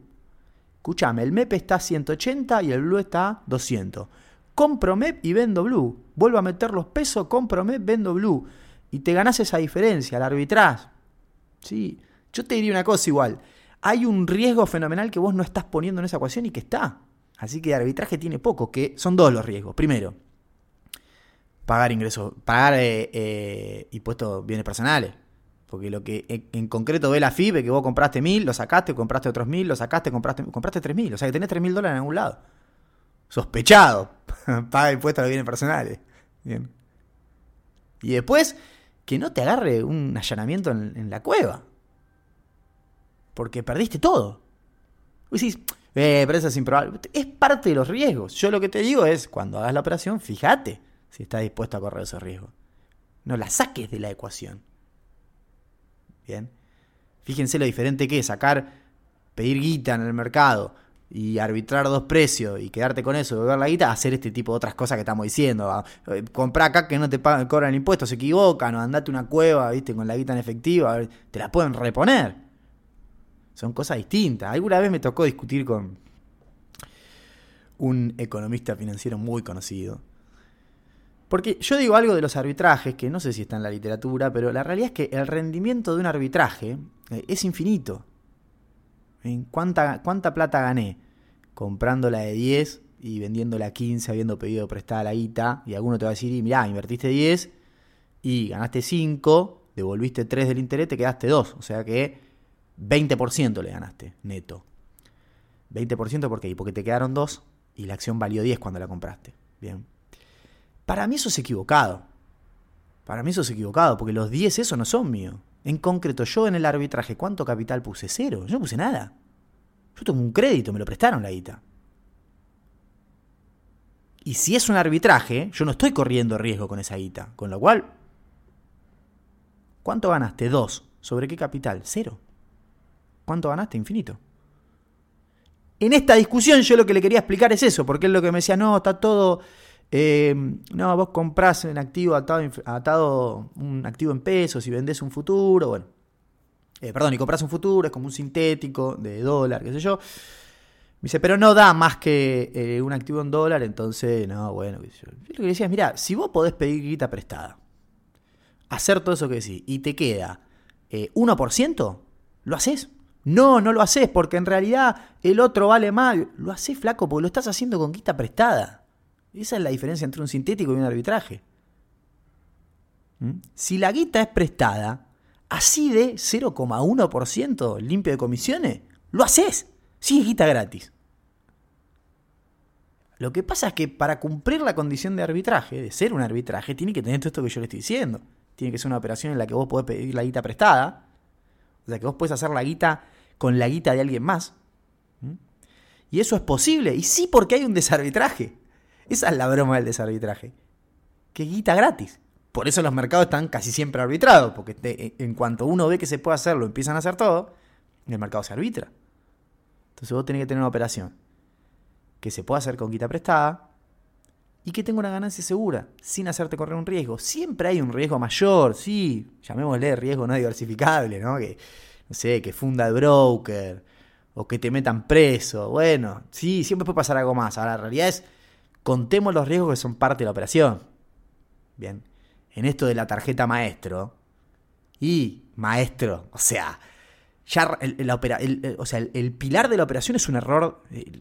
[SPEAKER 2] Escuchame, el MEP está a 180 y el blue está a 200. Compro MEP y vendo blue. Vuelvo a meter los pesos, compro MEP, vendo blue. Y te ganás esa diferencia, la arbitrás. Sí. Yo te diría una cosa igual. Hay un riesgo fenomenal que vos no estás poniendo en esa ecuación y que está. Así que arbitraje tiene poco, que son dos los riesgos. Primero, pagar ingresos, pagar eh, eh, impuestos bienes personales. Porque lo que en, concreto ve la FIB es que vos compraste mil, lo sacaste, compraste otros mil, lo sacaste, compraste, compraste tres mil. O sea que tenés tres mil dólares en algún lado. Sospechado. Paga impuestos a los bienes personales. Bien. Y después, que no te agarre un allanamiento en, la cueva. Porque perdiste todo. Vos decís, eh, pero eso es improbable. Es parte de los riesgos. Yo lo que te digo es, cuando hagas la operación, fíjate si estás dispuesto a correr esos riesgos. No la saques de la ecuación. Bien. Fíjense lo diferente que es sacar, pedir guita en el mercado y arbitrar dos precios y quedarte con eso, beber la guita, hacer este tipo de otras cosas que estamos diciendo. Ah, eh, comprar acá que no te pagan, cobran el impuesto, se equivocan, o andate una cueva, viste, con la guita en efectivo, te la pueden reponer. Son cosas distintas. Alguna vez me tocó discutir con un economista financiero muy conocido. Porque yo digo algo de los arbitrajes, que no sé si está en la literatura, pero la realidad es que el rendimiento de un arbitraje eh, es infinito. ¿En cuánta, ¿Cuánta plata gané? Comprando la de 10 y vendiendo la 15, habiendo pedido prestada la guita, y alguno te va a decir, mirá, invertiste 10 y ganaste 5, devolviste 3 del interés, te quedaste 2. O sea que 20% le ganaste, neto. 20% ¿por? Porque te quedaron 2 y la acción valió 10 cuando la compraste. Bien. Para mí eso es equivocado. Para mí eso es equivocado, porque los 10 esos no son míos. En concreto, yo en el arbitraje, ¿cuánto capital puse? Cero. Yo no puse nada. Yo tengo un crédito, me lo prestaron la guita. Y si es un arbitraje, yo no estoy corriendo riesgo con esa guita. Con lo cual, ¿cuánto ganaste? Dos. ¿Sobre qué capital? Cero. ¿Cuánto ganaste? Infinito. En esta discusión yo lo que le quería explicar es eso, porque es lo que me decía, no, está todo... Eh, no, vos comprás un activo atado, atado, un activo en pesos y vendés un futuro, bueno. Eh, perdón, y compras un futuro, es como un sintético de dólar, qué sé yo. Me dice, pero no da más que eh, un activo en dólar, entonces, no, bueno. Yo lo que decía es, mira, si vos podés pedir guita prestada, hacer todo eso que decís, y te queda 1%, eh, ¿lo haces? No, no lo haces, porque en realidad el otro vale más. Lo haces flaco porque lo estás haciendo con guita prestada. Esa es la diferencia entre un sintético y un arbitraje. ¿Mm? Si la guita es prestada, así de 0,1% limpio de comisiones, lo haces. Sí, es guita gratis. Lo que pasa es que para cumplir la condición de arbitraje, de ser un arbitraje, tiene que tener todo esto que yo le estoy diciendo. Tiene que ser una operación en la que vos podés pedir la guita prestada. O sea, que vos podés hacer la guita con la guita de alguien más. Y eso es posible. Y sí, porque hay un desarbitraje. Esa es la broma del desarbitraje. Que guita gratis. Por eso los mercados están casi siempre arbitrados. Porque en cuanto uno ve que se puede hacerlo, empiezan a hacer todo, el mercado se arbitra. Entonces vos tenés que tener una operación que se pueda hacer con guita prestada y que tenga una ganancia segura, sin hacerte correr un riesgo. Siempre hay un riesgo mayor, sí, llamémosle riesgo no diversificable, ¿no? Que, sé, que funda el broker o que te metan preso. Bueno, sí, siempre puede pasar algo más. Ahora, la realidad es, contemos los riesgos que son parte de la operación. Bien, en esto de la tarjeta maestro, y maestro, o sea, ya el, o sea, el, pilar de la operación es un error eh,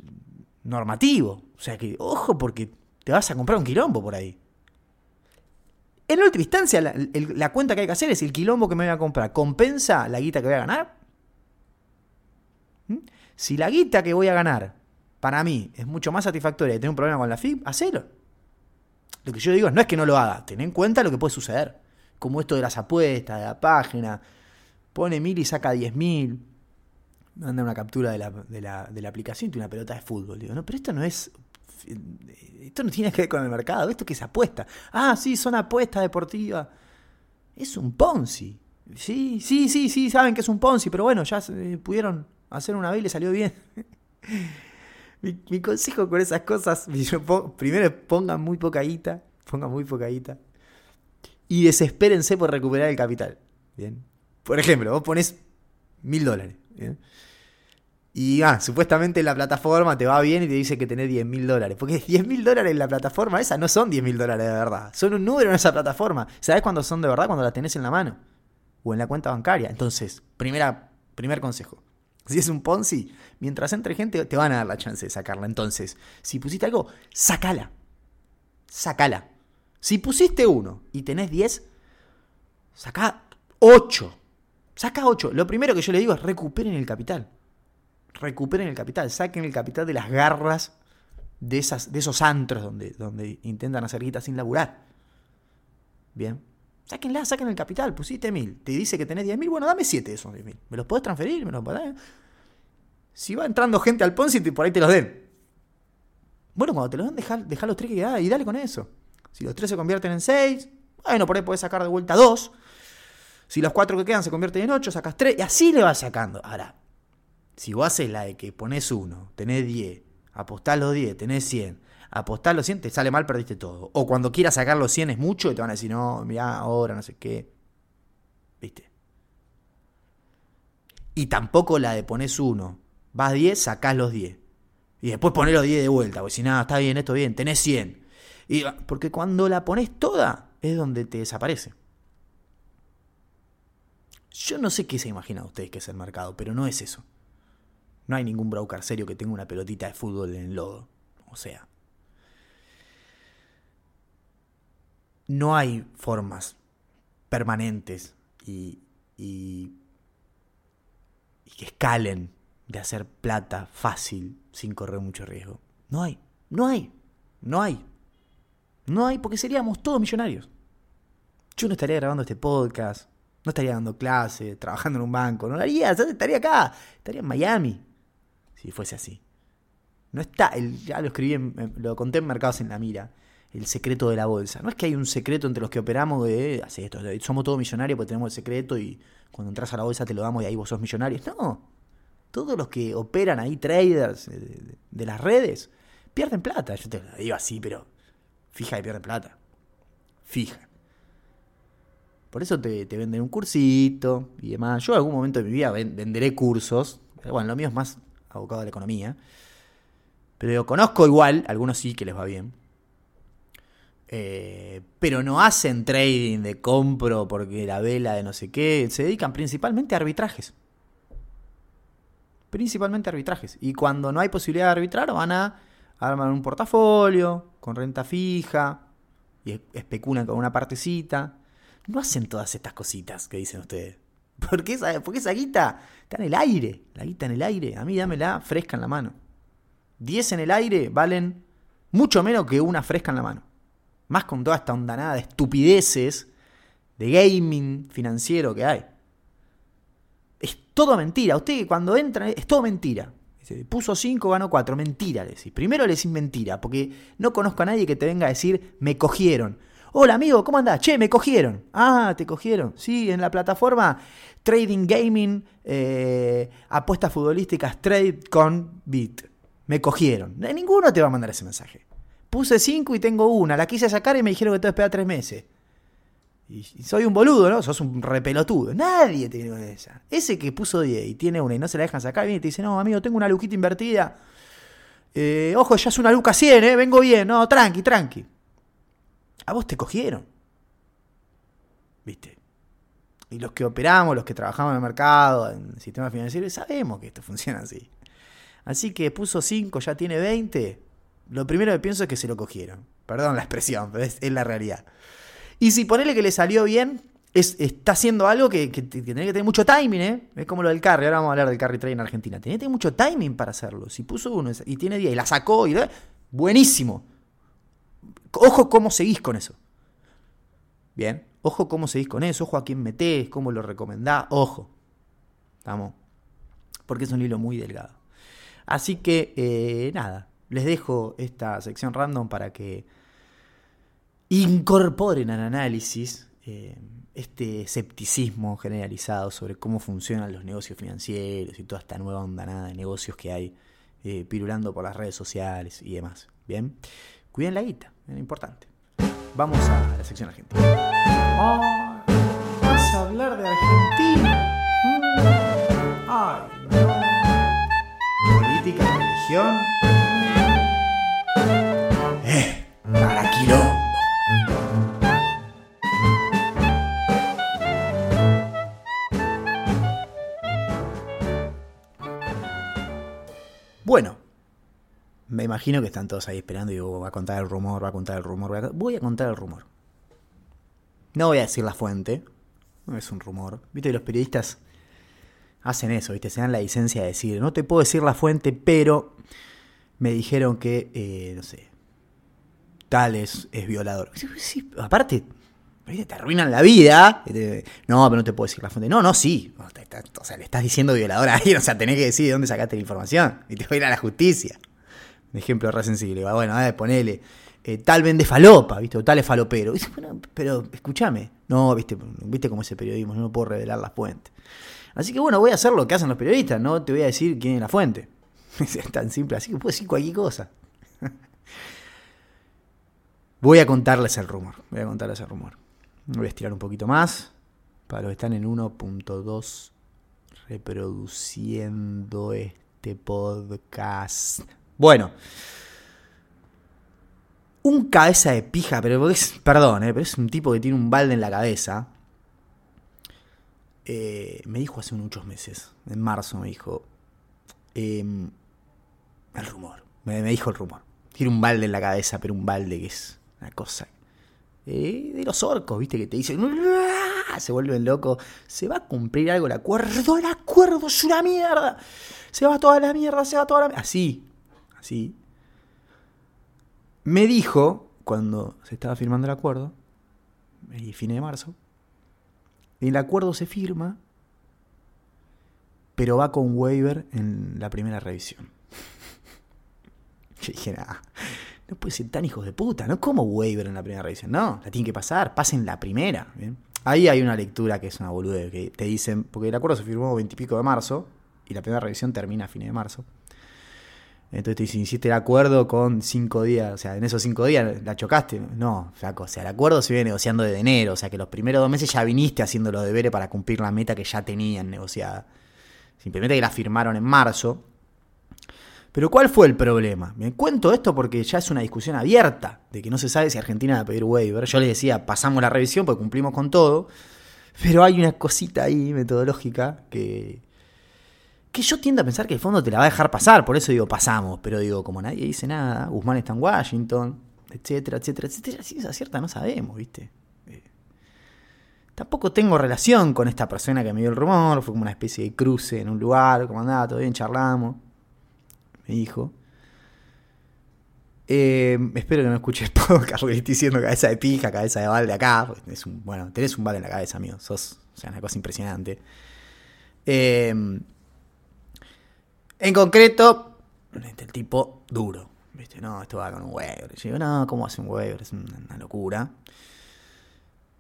[SPEAKER 2] normativo. O sea que, ojo, porque te vas a comprar un quilombo por ahí. En última instancia, la, cuenta que hay que hacer es el quilombo que me voy a comprar. ¿Compensa la guita que voy a ganar? ¿Mm? Si la guita que voy a ganar, para mí, es mucho más satisfactoria y tengo un problema con la FIP, hacelo. Lo que yo digo no es que no lo haga, ten en cuenta lo que puede suceder. Como esto de las apuestas, de la página, pone mil y saca diez mil. Manda una captura de la, de la, la aplicación y una pelota de fútbol. Digo, no, pero esto no es. Esto no tiene que ver con el mercado, esto que es apuesta. Ah, sí, son apuestas deportivas. Es un Ponzi. Sí, sí, sí, sí, saben que es un Ponzi, pero bueno, ya pudieron hacer una vez y le salió bien. mi, consejo con esas cosas, primero pongan muy poca guita, pongan muy poca guita, y desespérense por recuperar el capital. Bien. Por ejemplo, vos pones mil dólares. Y ah, supuestamente la plataforma te va bien y te dice que tenés 10 mil dólares. Porque 10 mil dólares en la plataforma esa no son 10 mil dólares de verdad. Son un número en esa plataforma. ¿Sabes cuándo son de verdad? Cuando la tenés en la mano. O en la cuenta bancaria. Entonces, primera, primer consejo. Si es un Ponzi, mientras entre gente te van a dar la chance de sacarla. Entonces, si pusiste algo, sacala. Sacala. Si pusiste uno y tenés 10, saca 8. Saca 8. Lo primero que yo le digo es recuperen el capital. Recuperen el capital. Saquen el capital de las garras de, esas, de esos antros donde, donde intentan hacer guita sin laburar. Bien. Sáquenla, saquen el capital. Pusiste mil. Te dice que tenés 10 mil. Bueno, dame 7 de esos 10 mil. ¿Me los podés transferir? ¿Me los? Si va entrando gente al Ponzi, por ahí te los den. Bueno, cuando te los den, deja, los 3 que quedan y dale con eso. Si los 3 se convierten en 6, bueno, por ahí podés sacar de vuelta 2. Si los cuatro que quedan se convierten en ocho, sacas tres y así le vas sacando. Ahora, si vos haces la de que pones uno, tenés 10, apostás los 10, tenés 100, apostás los 100, te sale mal, perdiste todo. O cuando quieras sacar los 100 es mucho y te van a decir, no, mira, ahora, no sé qué. ¿Viste? Y tampoco la de pones uno, vas 10, sacás los 10. Y después pones los 10 de vuelta, porque si nada, está bien, esto bien, tenés 100. Y, porque cuando la pones toda es donde te desaparece. Yo no sé qué se imaginan ustedes que es el mercado, pero no es eso. No hay ningún broker serio que tenga una pelotita de fútbol en el lodo. O sea. No hay formas permanentes y, y, y que escalen de hacer plata fácil sin correr mucho riesgo. No hay, no hay, no hay. No hay porque seríamos todos millonarios. yo no estaría grabando este podcast, no estaría dando clases, trabajando en un banco, no lo haría, estaría acá, estaría en Miami, si fuese así. No está, ya lo escribí, lo conté en Mercados en la Mira, el secreto de la bolsa. No es que hay un secreto entre los que operamos de, hace esto, somos todos millonarios porque tenemos el secreto y cuando entras a la bolsa te lo damos y ahí vos sos millonario. No, todos los que operan ahí, traders de, las redes, pierden plata. Yo te lo digo así, pero fija y pierden plata. Fija. Por eso te, venden un cursito y demás. Yo en algún momento de mi vida venderé cursos. bueno, lo mío es más abocado a la economía. Pero yo conozco igual, algunos sí que les va bien. Eh, pero no hacen trading de compro porque la vela de no sé qué. Se dedican principalmente a arbitrajes. Principalmente a arbitrajes. Y cuando no hay posibilidad de arbitrar, van a armar un portafolio con renta fija y especulan con una partecita no hacen todas estas cositas que dicen ustedes. ¿Por qué esa, porque esa guita está en el aire. La guita en el aire. A mí dámela fresca en la mano. 10 en el aire valen mucho menos que una fresca en la mano. Más con toda esta ondanada de estupideces de gaming financiero que hay. Es todo mentira. Usted cuando entra, es todo mentira. puso 5, ganó 4. Mentira, le decís. Primero le decís mentira, porque no conozco a nadie que te venga a decir, me cogieron. Hola amigo, ¿cómo andás? Che, me cogieron. Ah, te cogieron. Sí, en la plataforma Trading Gaming, eh, apuestas futbolísticas Trade con Bit. Me cogieron. Ninguno te va a mandar ese mensaje. Puse 5 y tengo una. La quise sacar y me dijeron que tengo que esperar 3 meses. Y, soy un boludo, ¿no? Sos un repelotudo. Nadie tiene esa. Ese que puso 10 y tiene una y no se la dejan sacar, viene y te dice, no, amigo, tengo una luquita invertida. Eh, ojo, ya es una luca 100, ¿eh? Vengo bien. No, tranqui, tranqui. A vos te cogieron. ¿Viste? Y los que operamos, los que trabajamos en el mercado, en el sistema financiero, sabemos que esto funciona así. Así que puso 5, ya tiene 20. Lo primero que pienso es que se lo cogieron. Perdón la expresión, pero es, la realidad. Y si ponele que le salió bien, está haciendo algo que, que, que tiene que tener mucho timing, ¿eh? Es como lo del carry. Ahora vamos a hablar del carry trade en Argentina. Tiene que tener mucho timing para hacerlo. Si puso uno y tiene 10 y la sacó, y buenísimo. Ojo cómo seguís con eso. Bien, ojo cómo seguís con eso, ojo a quién metés, cómo lo recomendás, ojo. ¿Estamos? Porque es un hilo muy delgado. Así que, eh, nada, les dejo esta sección random para que incorporen al análisis eh, este escepticismo generalizado sobre cómo funcionan los negocios financieros y toda esta nueva onda de negocios que hay eh, pirulando por las redes sociales y demás. Bien, cuiden la guita es importante. Vamos a la sección argentina.
[SPEAKER 1] Oh, ¿Vas a hablar de Argentina? Mm. Ay, no. Política, religión. Eh, para quilombo.
[SPEAKER 2] Bueno, me imagino que están todos ahí esperando y digo, va a contar el rumor, va a contar el rumor. Voy a, contar el rumor. No voy a decir la fuente. No es un rumor. Viste, los periodistas hacen eso, ¿viste? Se dan la licencia de decir, no te puedo decir la fuente, pero me dijeron que, eh, no sé, tal es, violador. aparte, te arruinan la vida. No, pero no te puedo decir la fuente. No, no, sí. O sea, le estás diciendo violador ahí, o sea, tenés que decir de dónde sacaste la información. Y te voy a ir a la justicia. Un ejemplo re sensible. Bueno, a ponele. Eh, tal vende falopa, ¿viste? O tal es falopero. pero escúchame. No, ¿viste? ¿Viste cómo es el periodismo? No puedo revelar la fuente. Así que bueno, voy a hacer lo que hacen los periodistas. No te voy a decir quién es la fuente. es tan simple así que puedo decir cualquier cosa. voy a contarles el rumor. Voy a contarles el rumor. Voy a estirar un poquito más. Para los que están en 1.2 reproduciendo este podcast. Bueno. Un cabeza de pija, pero es, perdón, eh, pero es un tipo que tiene un balde en la cabeza. Eh, me dijo hace muchos meses, en marzo me dijo, em, el rumor, me, dijo el rumor. Tiene un balde en la cabeza, pero un balde que es una cosa eh, de los orcos, viste, que te dicen, se vuelven locos, se va a cumplir algo, el acuerdo, el acuerdo es una mierda, se va toda la mierda, se va toda la mierda, así, así, me dijo, cuando se estaba firmando el acuerdo, y fines de marzo. El acuerdo se firma, pero va con waiver en la primera revisión. Yo dije, nada, no puede ser tan hijos de puta, ¿no? como waiver en la primera revisión? No, la tienen que pasar, pasen la primera. Ahí hay una lectura que es una boludez, que te dicen, porque el acuerdo se firmó veintipico de marzo, y la primera revisión termina a fines de marzo. Entonces te dicen, hiciste el acuerdo con cinco días, o sea, en esos cinco días la chocaste. No, flaco, o sea, el acuerdo se viene negociando desde enero, o sea, que los primeros dos meses ya viniste haciendo los deberes para cumplir la meta que ya tenían negociada. Simplemente que la firmaron en marzo. Pero ¿cuál fue el problema? Me cuento esto porque ya es una discusión abierta, de que no se sabe si Argentina va a pedir waiver. Yo les decía, pasamos la revisión porque cumplimos con todo, pero hay una cosita ahí metodológica que, que yo tiendo a pensar que el fondo te la va a dejar pasar, por eso digo pasamos, pero digo, como nadie dice nada, Guzmán está en Washington, etcétera, etcétera, etcétera, si es acierta no sabemos, ¿viste? Eh, tampoco tengo relación con esta persona que me dio el rumor, fue como una especie de cruce en un lugar, como andaba, todo bien, charlamos, me dijo. Eh, espero que no escuches podcast porque estoy diciendo cabeza de pija, cabeza de balde acá. Es un, bueno, tenés un balde en la cabeza, amigo. Sos, o sea, una cosa impresionante. Eh, en concreto, el tipo duro. ¿Viste? No, esto va con un waiver. Yo digo, no, ¿cómo hace un waiver? Es una locura.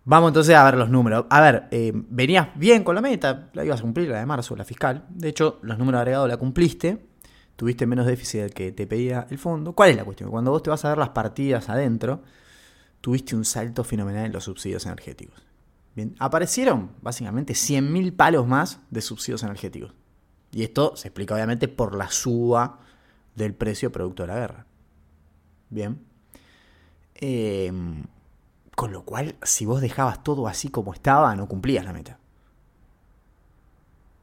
[SPEAKER 2] Vamos entonces a ver los números. A ver, eh, venías bien con la meta, la ibas a cumplir, la de marzo, la fiscal. De hecho, los números agregados la cumpliste. Tuviste menos déficit del que te pedía el fondo. ¿Cuál es la cuestión? Cuando vos te vas a ver las partidas adentro, tuviste un salto fenomenal en los subsidios energéticos. Aparecieron básicamente 100.000 palos más de subsidios energéticos. Y esto se explica obviamente por la suba del precio producto de la guerra. Bien. Em, con lo cual, si vos dejabas todo así como estaba, no cumplías la meta.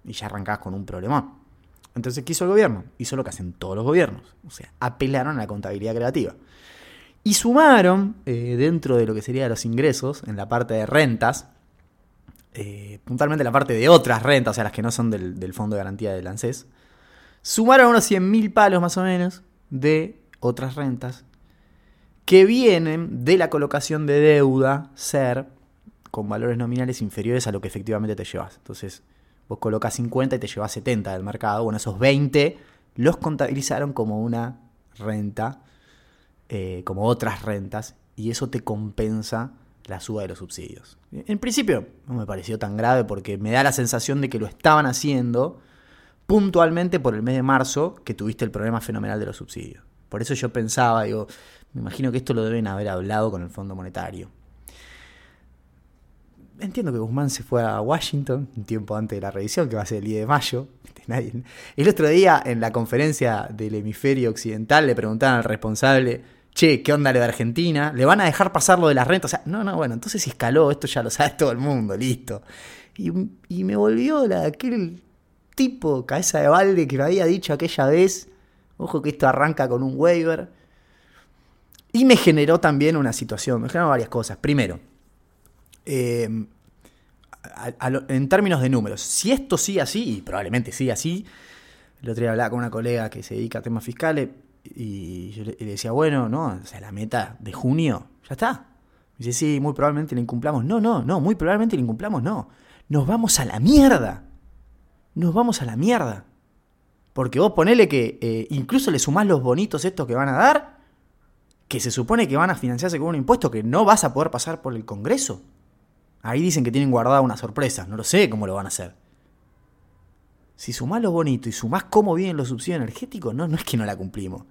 [SPEAKER 2] Y ya arrancabas con un problema. Entonces, ¿qué hizo el gobierno? Hizo lo que hacen todos los gobiernos. O sea, apelaron a la contabilidad creativa. Y sumaron, eh, dentro de lo que sería los ingresos, en la parte de rentas, eh, puntualmente la parte de otras rentas, o sea, las que no son del, Fondo de Garantía del ANSES, sumaron unos 100.000 palos más o menos de otras rentas que vienen de la colocación de deuda SER con valores nominales inferiores a lo que efectivamente te llevas. Entonces, vos colocas 50 y te llevas 70 del mercado. Bueno, esos 20 los contabilizaron como una renta, eh, como otras rentas, y eso te compensa la suba de los subsidios. En principio no me pareció tan grave porque me da la sensación de que lo estaban haciendo puntualmente por el mes de marzo que tuviste el problema fenomenal de los subsidios. Por eso yo pensaba, digo, me imagino que esto lo deben haber hablado con el Fondo Monetario. Entiendo que Guzmán se fue a Washington un tiempo antes de la revisión, que va a ser el 10 de mayo. El otro día, en la conferencia del hemisferio occidental, le preguntaban al responsable che, ¿qué onda lo de Argentina? ¿Le van a dejar pasar lo de las rentas? O sea, no, no, bueno, entonces escaló, esto ya lo sabe todo el mundo, listo. Y, me volvió la, aquel tipo, cabeza de balde que me había dicho aquella vez, ojo que esto arranca con un waiver. Y me generó también una situación, me generó varias cosas. Primero, eh, en términos de números, si esto sigue así, y probablemente sigue así, el otro día hablaba con una colega que se dedica a temas fiscales, y yo le, decía, bueno, no, o sea, la meta de junio, ya está. Me dice, sí, muy probablemente la incumplamos. No, no, no, muy probablemente la incumplamos, no. Nos vamos a la mierda. Nos vamos a la mierda. Porque vos ponele que eh, incluso le sumás los bonitos estos que van a dar, que se supone que van a financiarse con un impuesto que no vas a poder pasar por el Congreso. Ahí dicen que tienen guardada una sorpresa, no lo sé cómo lo van a hacer. Si sumás los bonitos y sumás cómo vienen los subsidios energéticos, no, no es que no la cumplimos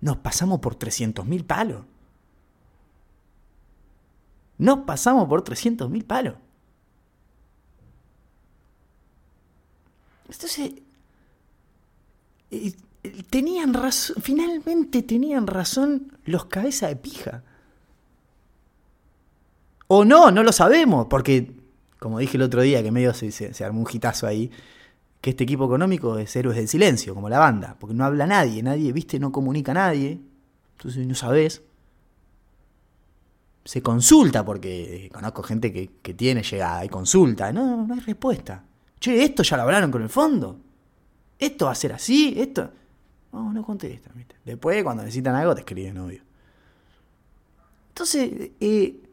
[SPEAKER 2] nos pasamos por 300.000 palos. Nos pasamos por 300.000 palos. Entonces, eh, tenían razón, finalmente tenían razón los cabezas de pija. O no, no lo sabemos, porque, como dije el otro día, que medio se, se, se armó un hitazo ahí, que este equipo económico es héroes del silencio, como la banda, porque no habla nadie, nadie, viste, no comunica a nadie, entonces no sabes. Se consulta, porque conozco gente que, tiene llegada y consulta, no, no hay respuesta. Che, esto ya lo hablaron con el fondo. Esto va a ser así, esto. No, no contestan, ¿viste? Después, cuando necesitan algo, te escriben, obvio. Entonces, eh,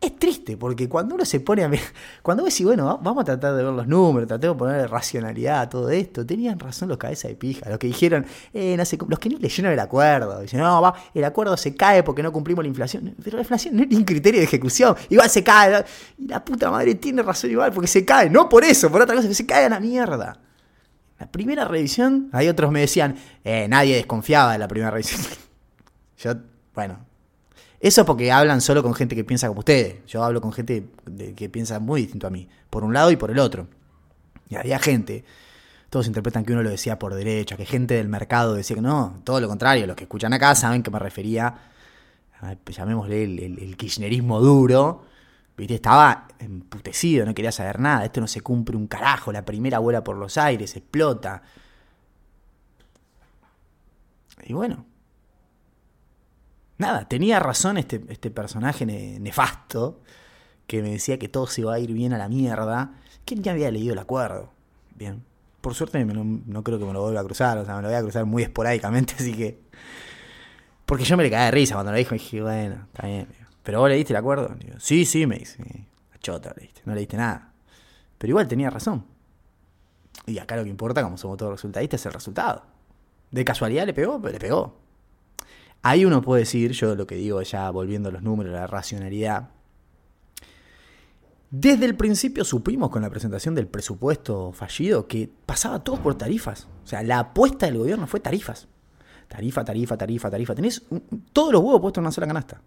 [SPEAKER 2] es triste, porque cuando uno se pone a... Cuando vos decís, bueno, vamos a tratar de ver los números, tratemos de poner racionalidad a todo esto, tenían razón los cabezas de pija, los que dijeron, eh, no sé, los que ni leyeron el acuerdo, dicen, no, va, el acuerdo se cae porque no cumplimos la inflación, pero la inflación no es ni un criterio de ejecución, igual se cae, y la puta madre tiene razón igual, porque se cae, no por eso, por otra cosa, que se cae a la mierda. La primera revisión, hay otros me decían, eh, nadie desconfiaba de la primera revisión. Yo, bueno, eso porque hablan solo con gente que piensa como ustedes. Yo hablo con gente que piensa muy distinto a mí, por un lado y por el otro. Y había gente, todos interpretan que uno lo decía por derecha, que gente del mercado decía que no, todo lo contrario. Los que escuchan acá saben que me refería, llamémosle el, kirchnerismo duro. ¿Viste? Estaba emputecido, no quería saber nada. Esto no se cumple un carajo. La primera vuela por los aires, explota. Y bueno, nada, tenía razón este, este personaje nefasto que me decía que todo se iba a ir bien a la mierda, que ya había leído el acuerdo. Bien. Por suerte no, creo que me lo vuelva a cruzar, o sea, me lo voy a cruzar muy esporádicamente, así que... Porque yo me le caí de risa cuando lo dijo y dije, bueno, está bien. Pero vos leíste el acuerdo. sí, sí, me dice. Chota leíste, no leíste nada. Pero igual tenía razón. Y acá lo que importa, como somos todos resultadistas, es el resultado. De casualidad le pegó, pero le pegó. Ahí uno puede decir, yo lo que digo ya volviendo a los números, la racionalidad. Desde el principio supimos con la presentación del presupuesto fallido que pasaba todo por tarifas. O sea, la apuesta del gobierno fue tarifas. Tarifa, tarifa, tarifa, tarifa. Tenés todos los huevos puestos en una sola canasta.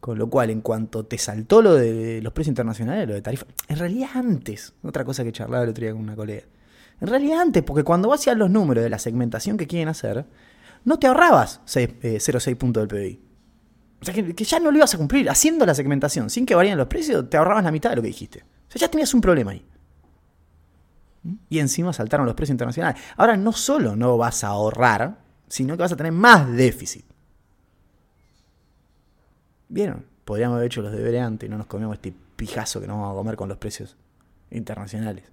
[SPEAKER 2] Con lo cual, en cuanto te saltó lo de los precios internacionales, lo de tarifa, en realidad antes, otra cosa que charlaba el otro día con una colega, en realidad antes, porque cuando vas a los números de la segmentación que quieren hacer, no te ahorrabas 0,6 eh, puntos del PBI. O sea, que, ya no lo ibas a cumplir. Haciendo la segmentación sin que varíen los precios, te ahorrabas la mitad de lo que dijiste. O sea, ya tenías un problema ahí. Y encima saltaron los precios internacionales. Ahora no solo no vas a ahorrar, sino que vas a tener más déficit. ¿Vieron? Podríamos haber hecho los deberes antes y no nos comíamos este pijazo que nos vamos a comer con los precios internacionales.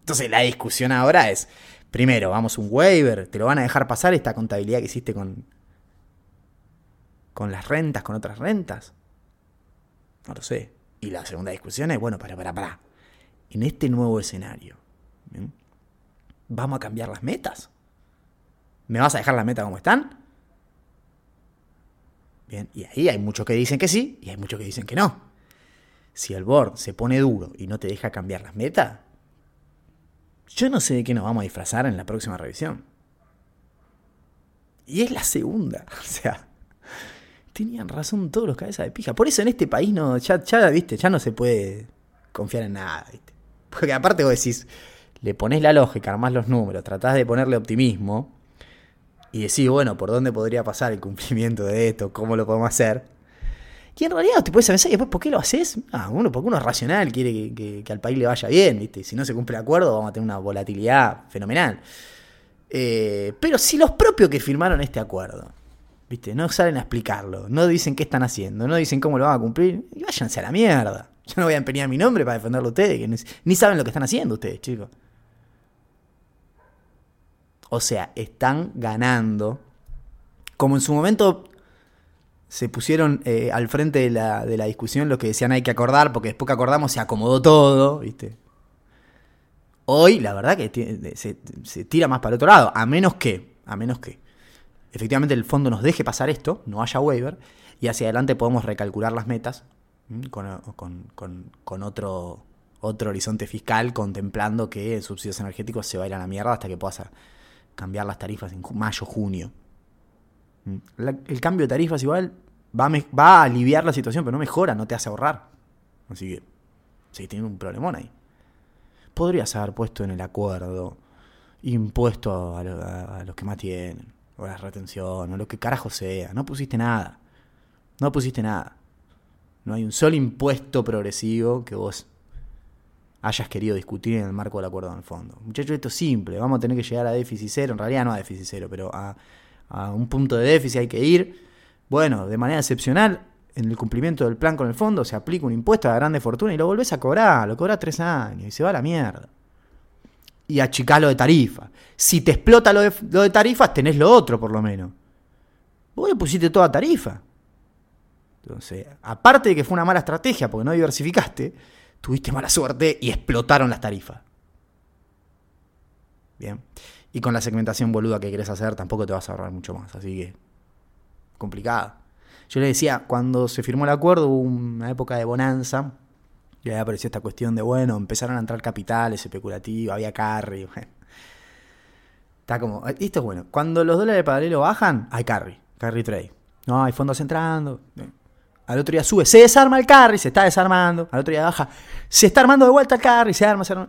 [SPEAKER 2] Entonces la discusión ahora es, primero, vamos un waiver, te lo van a dejar pasar esta contabilidad que hiciste con, con las rentas, con otras rentas. No lo sé. Y la segunda discusión es, bueno, para, para, para. En este nuevo escenario, ¿vamos a cambiar las metas? ¿Me vas a dejar las metas como están? Bien, y ahí hay muchos que dicen que sí y hay muchos que dicen que no. Si el board se pone duro y no te deja cambiar las metas, yo no sé de qué nos vamos a disfrazar en la próxima revisión. Y es la segunda. O sea, tenían razón todos los cabezas de pija. Por eso en este país no, ya, ya, viste, ya no se puede confiar en nada, ¿viste? Porque aparte vos decís, le pones la lógica, armás los números, tratás de ponerle optimismo y decís, bueno, ¿por dónde podría pasar el cumplimiento de esto? ¿Cómo lo podemos hacer? Y en realidad te puedes pensar, y después, ¿por qué lo haces? Ah, uno, porque uno es racional, quiere que, al país le vaya bien, ¿viste? Si no se cumple el acuerdo, vamos a tener una volatilidad fenomenal. Eh, pero si los propios que firmaron este acuerdo, ¿viste? No salen a explicarlo, no dicen qué están haciendo, no dicen cómo lo van a cumplir, y váyanse a la mierda. Yo no voy a empeñar mi nombre para defenderlo a ustedes, que ni saben lo que están haciendo ustedes, chicos. O sea, están ganando. Como en su momento se pusieron eh, al frente de la, de la discusión los que decían hay que acordar, porque después que acordamos se acomodó todo, ¿viste? Hoy, la verdad que se, tira más para el otro lado, a menos que, a menos que, efectivamente el fondo nos deje pasar esto, no haya waiver, y hacia adelante podemos recalcular las metas con, otro, otro horizonte fiscal, contemplando que subsidios energéticos se va a a la mierda hasta que puedas cambiar las tarifas en mayo, junio. el cambio de tarifas igual va a, va a aliviar la situación, pero no mejora, no te hace ahorrar. Así que, sí, tiene un problemón ahí. Podrías haber puesto en el acuerdo impuesto a, los que más tienen, o la retención, o lo que carajo sea. No pusiste nada. No pusiste nada. No hay un solo impuesto progresivo que vos hayas querido discutir en el marco del acuerdo en el fondo. Muchachos, esto es simple. Vamos a tener que llegar a déficit cero. En realidad no a déficit cero, pero a un punto de déficit hay que ir bueno, de manera excepcional, en el cumplimiento del plan con el fondo se aplica un impuesto a la grande fortuna y lo volvés a cobrar, lo cobras tres años y se va a la mierda. Y achicás lo de tarifa. Si te explota lo de, lo de tarifas, tenés lo otro por lo menos. Vos le pusiste toda tarifa. Entonces, aparte de que fue una mala estrategia porque no diversificaste, tuviste mala suerte y explotaron las tarifas. Bien. Y con la segmentación boluda que querés hacer tampoco te vas a ahorrar mucho más, así que complicada. Yo le decía, cuando se firmó el acuerdo hubo una época de bonanza, y ahí apareció esta cuestión de, bueno, empezaron a entrar capitales especulativos, había carry. Está como, esto es bueno. Cuando los dólares paralelo bajan, hay carry, carry trade. No, hay fondos entrando. Al otro día sube, se desarma el carry, se está desarmando. Al otro día baja, se está armando de vuelta el carry, se arma, se arma.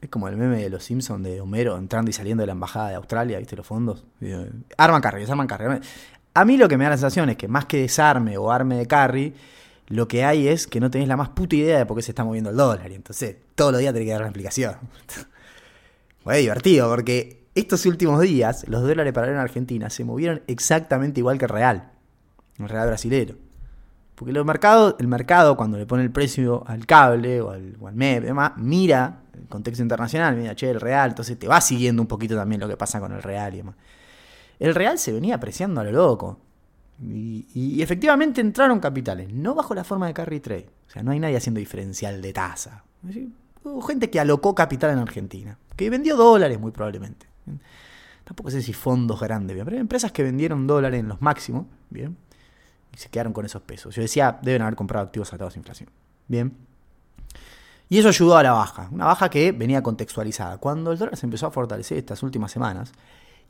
[SPEAKER 2] Es como el meme de los Simpsons de Homero entrando y saliendo de la embajada de Australia, ¿viste? Los fondos. Arman carry, desarman carry. A mí lo que me da la sensación es que más que desarme o arme de carry, lo que hay es que no tenés la más puta idea de por qué se está moviendo el dólar. Y entonces, todos los días tenés que dar una explicación. Fue divertido, porque estos últimos días, los dólares para en Argentina se movieron exactamente igual que el real. El real brasilero. Porque los mercados, el mercado, cuando le pone el precio al cable o al, o al demás, mira el contexto internacional, mira, che, el real, entonces te va siguiendo un poquito también lo que pasa con el real y demás. El real se venía apreciando a lo loco. Y, efectivamente entraron capitales, no bajo la forma de carry trade. O sea, no hay nadie haciendo diferencial de tasa. Gente que alocó capital en Argentina, que vendió dólares muy probablemente. Tampoco sé si fondos grandes, pero hay empresas que vendieron dólares en los máximos, bien, y se quedaron con esos pesos. Yo decía, deben haber comprado activos atados a inflación. Bien. Y eso ayudó a la baja, una baja que venía contextualizada. Cuando el dólar se empezó a fortalecer estas últimas semanas,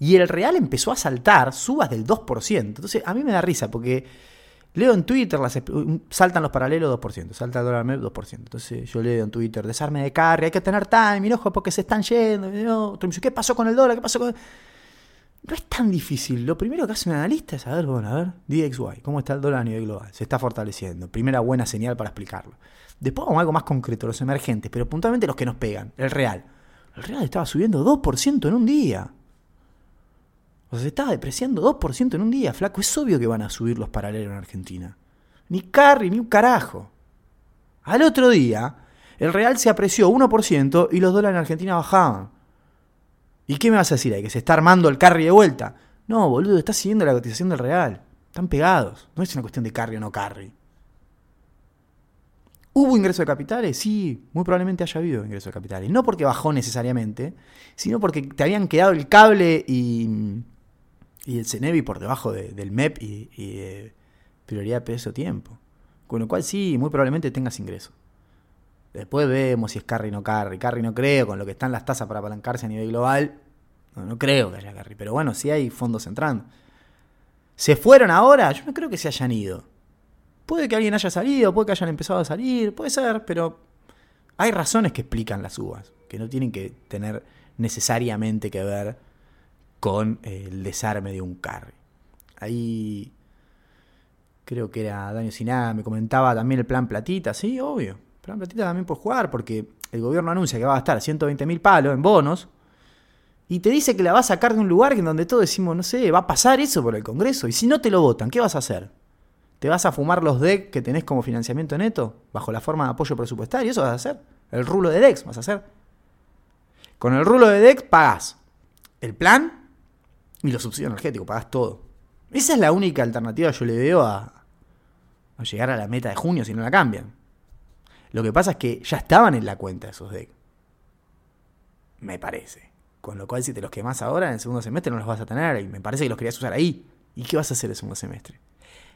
[SPEAKER 2] y el real empezó a saltar subas del 2%. Entonces, a mí me da risa porque leo en Twitter, las, saltan los paralelos 2%, salta el dólar 2%. Entonces, yo leo en Twitter, desarme de carry, hay que tener timing, ojo, porque se están yendo. Dice, ¿qué pasó con el dólar? ¿Qué pasó con.? No es tan difícil. Lo primero que hace un analista es saber, bueno, a ver, DXY, ¿cómo está el dólar a nivel global? Se está fortaleciendo. Primera buena señal para explicarlo. Después vamos a algo más concreto, los emergentes, pero puntualmente los que nos pegan. El real. El real estaba subiendo 2% en un día. O sea, se estaba depreciando 2% en un día, flaco. Es obvio que van a subir los paralelos en Argentina. Ni carry, ni un carajo. Al otro día, el real se apreció 1% y los dólares en Argentina bajaban. ¿Y qué me vas a decir ahí? ¿Que se está armando el carry de vuelta? No, boludo, está siguiendo la cotización del real. Están pegados. No es una cuestión de carry o no carry. ¿Hubo ingreso de capitales? Sí, muy probablemente haya habido ingreso de capitales. No porque bajó necesariamente, sino porque te habían quedado el cable y, y el CENEVI por debajo del MEP y, de prioridad de peso-tiempo. Con lo cual sí, muy probablemente tengas ingreso. Después vemos si es carry o no carry. Carry no creo, con lo que están las tasas para apalancarse a nivel global. No, no creo que haya carry. Pero bueno, sí hay fondos entrando. ¿Se fueron ahora? Yo no creo que se hayan ido. Puede que alguien haya salido, puede que hayan empezado a salir, puede ser, pero hay razones que explican las uvas, que no tienen que tener necesariamente que ver con el desarme de un carry. Ahí creo que era Daniel Siná, me comentaba también el plan Platita, sí, obvio. Plan Platita también puede jugar porque el gobierno anuncia que va a gastar 120 mil palos en bonos y te dice que la va a sacar de un lugar en donde todos decimos, no sé, va a pasar eso por el Congreso. Y si no te lo votan, ¿qué vas a hacer? ¿Te vas a fumar los DEC que tenés como financiamiento neto bajo la forma de apoyo presupuestario? ¿Eso vas a hacer? El rulo de DEX vas a hacer. Con el rulo de DEX pagás el plan y los subsidios energéticos, pagás todo. Esa es la única alternativa que yo le veo a, llegar a la meta de junio si no la cambian. Lo que pasa es que ya estaban en la cuenta esos DEC. Me parece. Con lo cual, si te los quemas ahora, en el segundo semestre no los vas a tener. Y me parece que los querías usar ahí. ¿Y qué vas a hacer el segundo semestre?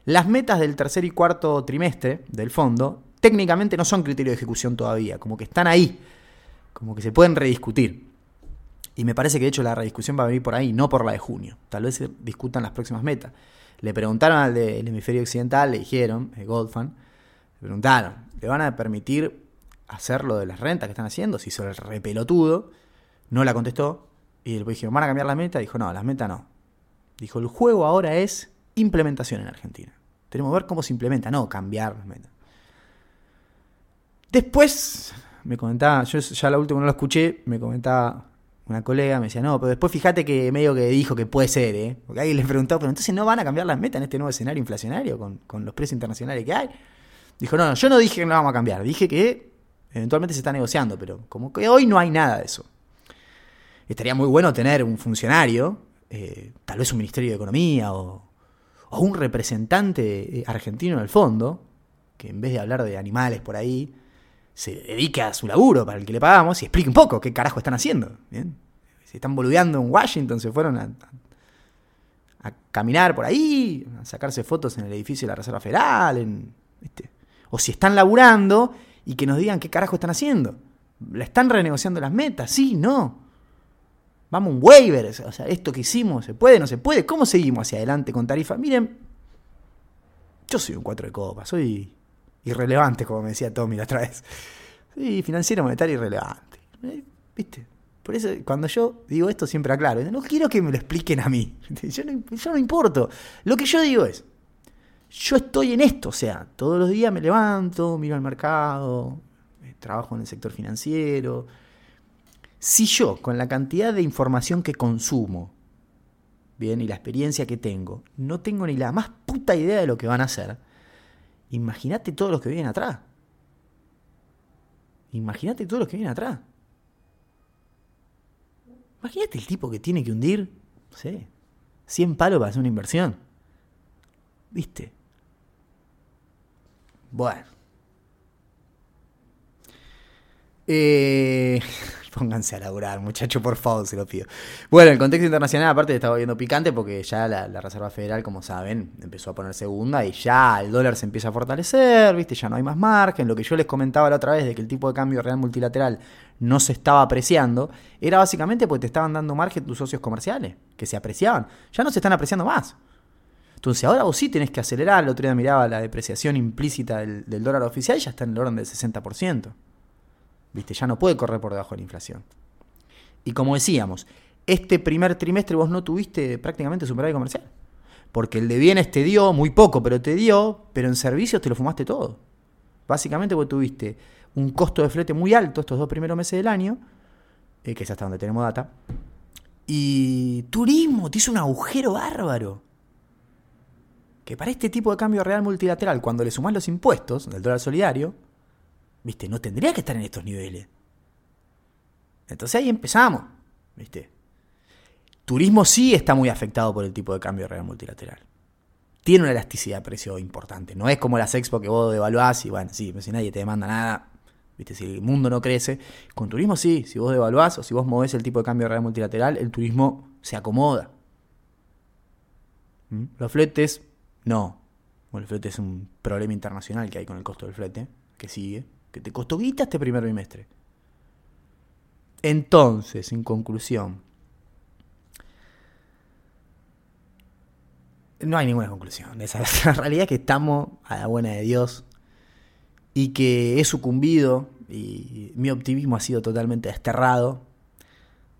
[SPEAKER 2] Las metas del tercer y cuarto trimestre del fondo técnicamente no son criterio de ejecución todavía. Como que están ahí. Como que se pueden rediscutir. Y me parece que de hecho la rediscusión va a venir por ahí, no por la de junio. Tal vez se discutan las próximas metas. Le preguntaron al del hemisferio occidental, le dijeron, el Goldfan, le preguntaron, ¿le van a permitir hacer lo de las rentas que están haciendo? Se hizo el repelotudo, no la contestó. Y después dijeron, ¿van a cambiar la meta? Dijo, no, las metas no. Dijo, el juego ahora es implementación en Argentina. Tenemos que ver cómo se implementa, no cambiar las metas. Después, me comentaba, yo ya la última no lo escuché, me comentaba una colega me decía, no, pero después fíjate que medio que dijo que puede ser, ¿eh? Porque alguien le preguntó, pero entonces no van a cambiar las metas en este nuevo escenario inflacionario con, los precios internacionales que hay. Dijo, no, no, yo no dije que no vamos a cambiar, dije que eventualmente se está negociando, pero como que hoy no hay nada de eso. Estaría muy bueno tener un funcionario, eh, tal vez un Ministerio de Economía o, o un representante eh, argentino en el fondo, que en vez de hablar de animales por ahí, se dedique a su laburo para el que le pagamos y explique un poco qué carajo están haciendo. ¿bien? Se están boludeando en Washington, se fueron a, caminar por ahí, a sacarse fotos en el edificio de la Reserva Federal, en, o si están laburando y que nos digan qué carajo están haciendo. ¿La están renegociando las metas? Sí, no. Vamos un waiver, o sea, esto que hicimos, ¿se puede, no se puede? ¿Cómo seguimos hacia adelante con tarifa? Miren, yo soy un cuatro de copas, soy irrelevante, como me decía Tommy la otra vez. Sí, financiero monetario irrelevante. Eh, ¿Viste? Por eso, cuando yo digo esto, siempre aclaro. No quiero que me lo expliquen a mí. Yo no, yo no importo. Lo que yo digo es, yo estoy en esto. O sea, todos los días me levanto, miro al mercado, eh, trabajo en el sector financiero. Si yo, con la cantidad de información que consumo, bien, y la experiencia que tengo, no tengo ni la más puta idea de lo que van a hacer, Imagínate todos los que vienen atrás. Imagínate todos los que vienen atrás. Imagínate el tipo que tiene que hundir, no sé, 100 palos para hacer una inversión. ¿Viste? Bueno. Eh, Pónganse a laburar, muchachos, por favor, se lo pido. Bueno, el contexto internacional, aparte, estaba viendo picante porque ya la, Reserva Federal, como saben, empezó a poner segunda y ya el dólar se empieza a fortalecer, ¿viste? Ya no hay más margen. Lo que yo les comentaba la otra vez de que el tipo de cambio real multilateral no se estaba apreciando, era básicamente porque te estaban dando margen tus socios comerciales, que se apreciaban. Ya no se están apreciando más. Entonces ahora vos sí tenés que acelerar. El otro día miraba la depreciación implícita del, del dólar oficial y ya está en el orden del 60%. ¿Viste? Ya no puede correr por debajo de la inflación. Y como decíamos, este primer trimestre vos no tuviste prácticamente superávit comercial. Porque el de bienes te dio muy poco, pero te dio, pero en servicios te lo fumaste todo. Básicamente vos tuviste un costo de flete muy alto estos dos primeros meses del año, eh, que es hasta donde tenemos data, y turismo te hizo un agujero bárbaro. Que para este tipo de cambio real multilateral, cuando le sumás los impuestos del dólar solidario, ¿Viste? No tendría que estar en estos niveles. Entonces ahí empezamos. ¿Viste? Turismo sí está muy afectado por el tipo de cambio real multilateral. Tiene una elasticidad de precio importante. No es como las expo que vos devaluás y bueno, sí, si nadie te demanda nada, ¿viste? Si el mundo no crece. Con turismo sí, si vos devaluás o si vos movés el tipo de cambio real multilateral, el turismo se acomoda. ¿Mm? Los fletes, no. Bueno, el flete es un problema internacional que hay con el costo del flete, que sigue te costó guita este primer bimestre. Entonces, en conclusión, no hay ninguna conclusión. Esa la realidad que estamos a la buena de Dios y que he sucumbido y mi optimismo ha sido totalmente desterrado.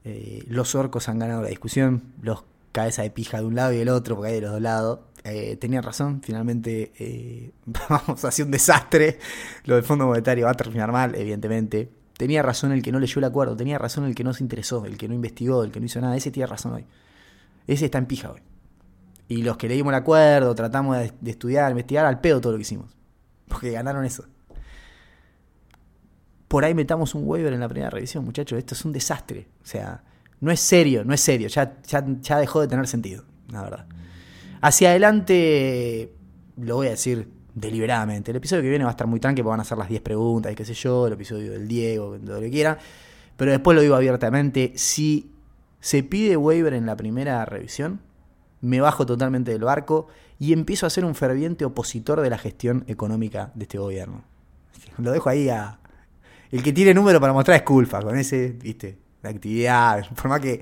[SPEAKER 2] Eh, los orcos han ganado la discusión, los cabeza de pija de un lado y del otro, porque hay de los dos lados. Eh, tenía razón, finalmente eh, vamos hacia un desastre. Lo del Fondo Monetario va a terminar mal, evidentemente. Tenía razón el que no leyó el acuerdo, tenía razón el que no se interesó, el que no investigó, el que no hizo nada. Ese tiene razón hoy. Ese está en pija hoy. Y los que leímos el acuerdo, tratamos de, estudiar, investigar, al pedo todo lo que hicimos. Porque ganaron eso. Por ahí metamos un waiver en la primera revisión, muchachos. Esto es un desastre. O sea, no es serio, no es serio. Ya dejó de tener sentido, la verdad. Hacia adelante, lo voy a decir deliberadamente. El episodio que viene va a estar muy tranquilo, van a hacer las 10 preguntas y qué sé yo, el episodio del Diego, lo que quieran. Pero después lo digo abiertamente, si se pide waiver en la primera revisión, me bajo totalmente del barco y empiezo a ser un ferviente opositor de la gestión económica de este gobierno. Lo dejo ahí a... El que tiene número para mostrar es culpa, con ese, viste, la actividad, por más que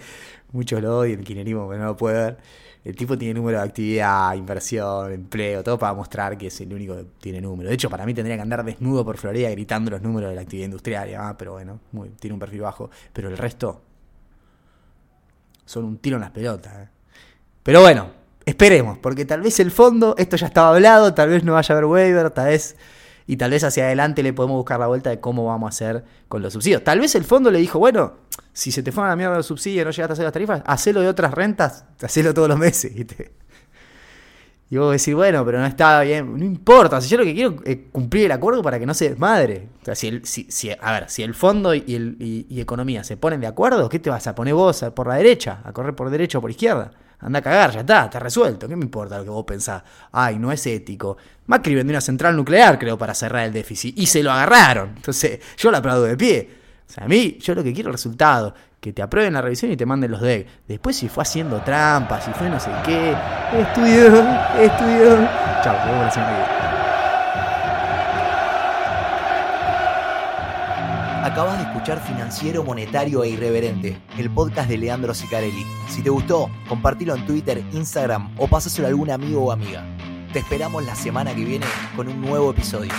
[SPEAKER 2] muchos lo odien, el kirchnerismo, pero no lo puede ver el tipo tiene número de actividad, inversión, empleo, todo para mostrar que es el único que tiene número. De hecho, para mí tendría que andar desnudo por Florida gritando los números de la actividad industrial, ¿ah? pero bueno, tiene un perfil bajo. Pero el resto son un tiro en las pelotas. ¿eh? Pero bueno, esperemos, porque tal vez el fondo, esto ya estaba hablado, tal vez no vaya a haber waiver, tal vez y tal vez hacia adelante le podemos buscar la vuelta de cómo vamos a hacer con los subsidios. Tal vez el fondo le dijo, bueno, si se te fueron a la mierda los subsidios y no llegaste a hacer las tarifas, hacelo de otras rentas, hacelo todos los meses. Y vos decís, bueno, pero no estaba bien, no importa, si yo lo que quiero es cumplir el acuerdo para que no se desmadre. O sea, si, el, si, si a ver, si el fondo y, el, y, economía se ponen de acuerdo, ¿qué te vas a poner vos por la derecha? ¿A correr por derecha o por izquierda? Anda a cagar, ya está, está resuelto. ¿Qué me importa lo que vos pensás? Ay, no es ético. Macri vendió una central nuclear, creo, para cerrar el déficit. Y se lo agarraron. Entonces, yo lo aplaudo de pie. O sea, a mí, yo lo que quiero es resultado. Que te aprueben la revisión y te manden los DEC. Después, si fue haciendo trampas, si fue no sé qué. Estudió, estudió. Chao, vemos la semana
[SPEAKER 3] Acabas de escuchar Financiero, Monetario e Irreverente, el podcast de Leandro Sicarelli. Si te gustó, compartilo en Twitter, Instagram o pasáselo a algún amigo o amiga. Te esperamos la semana que viene con un nuevo episodio.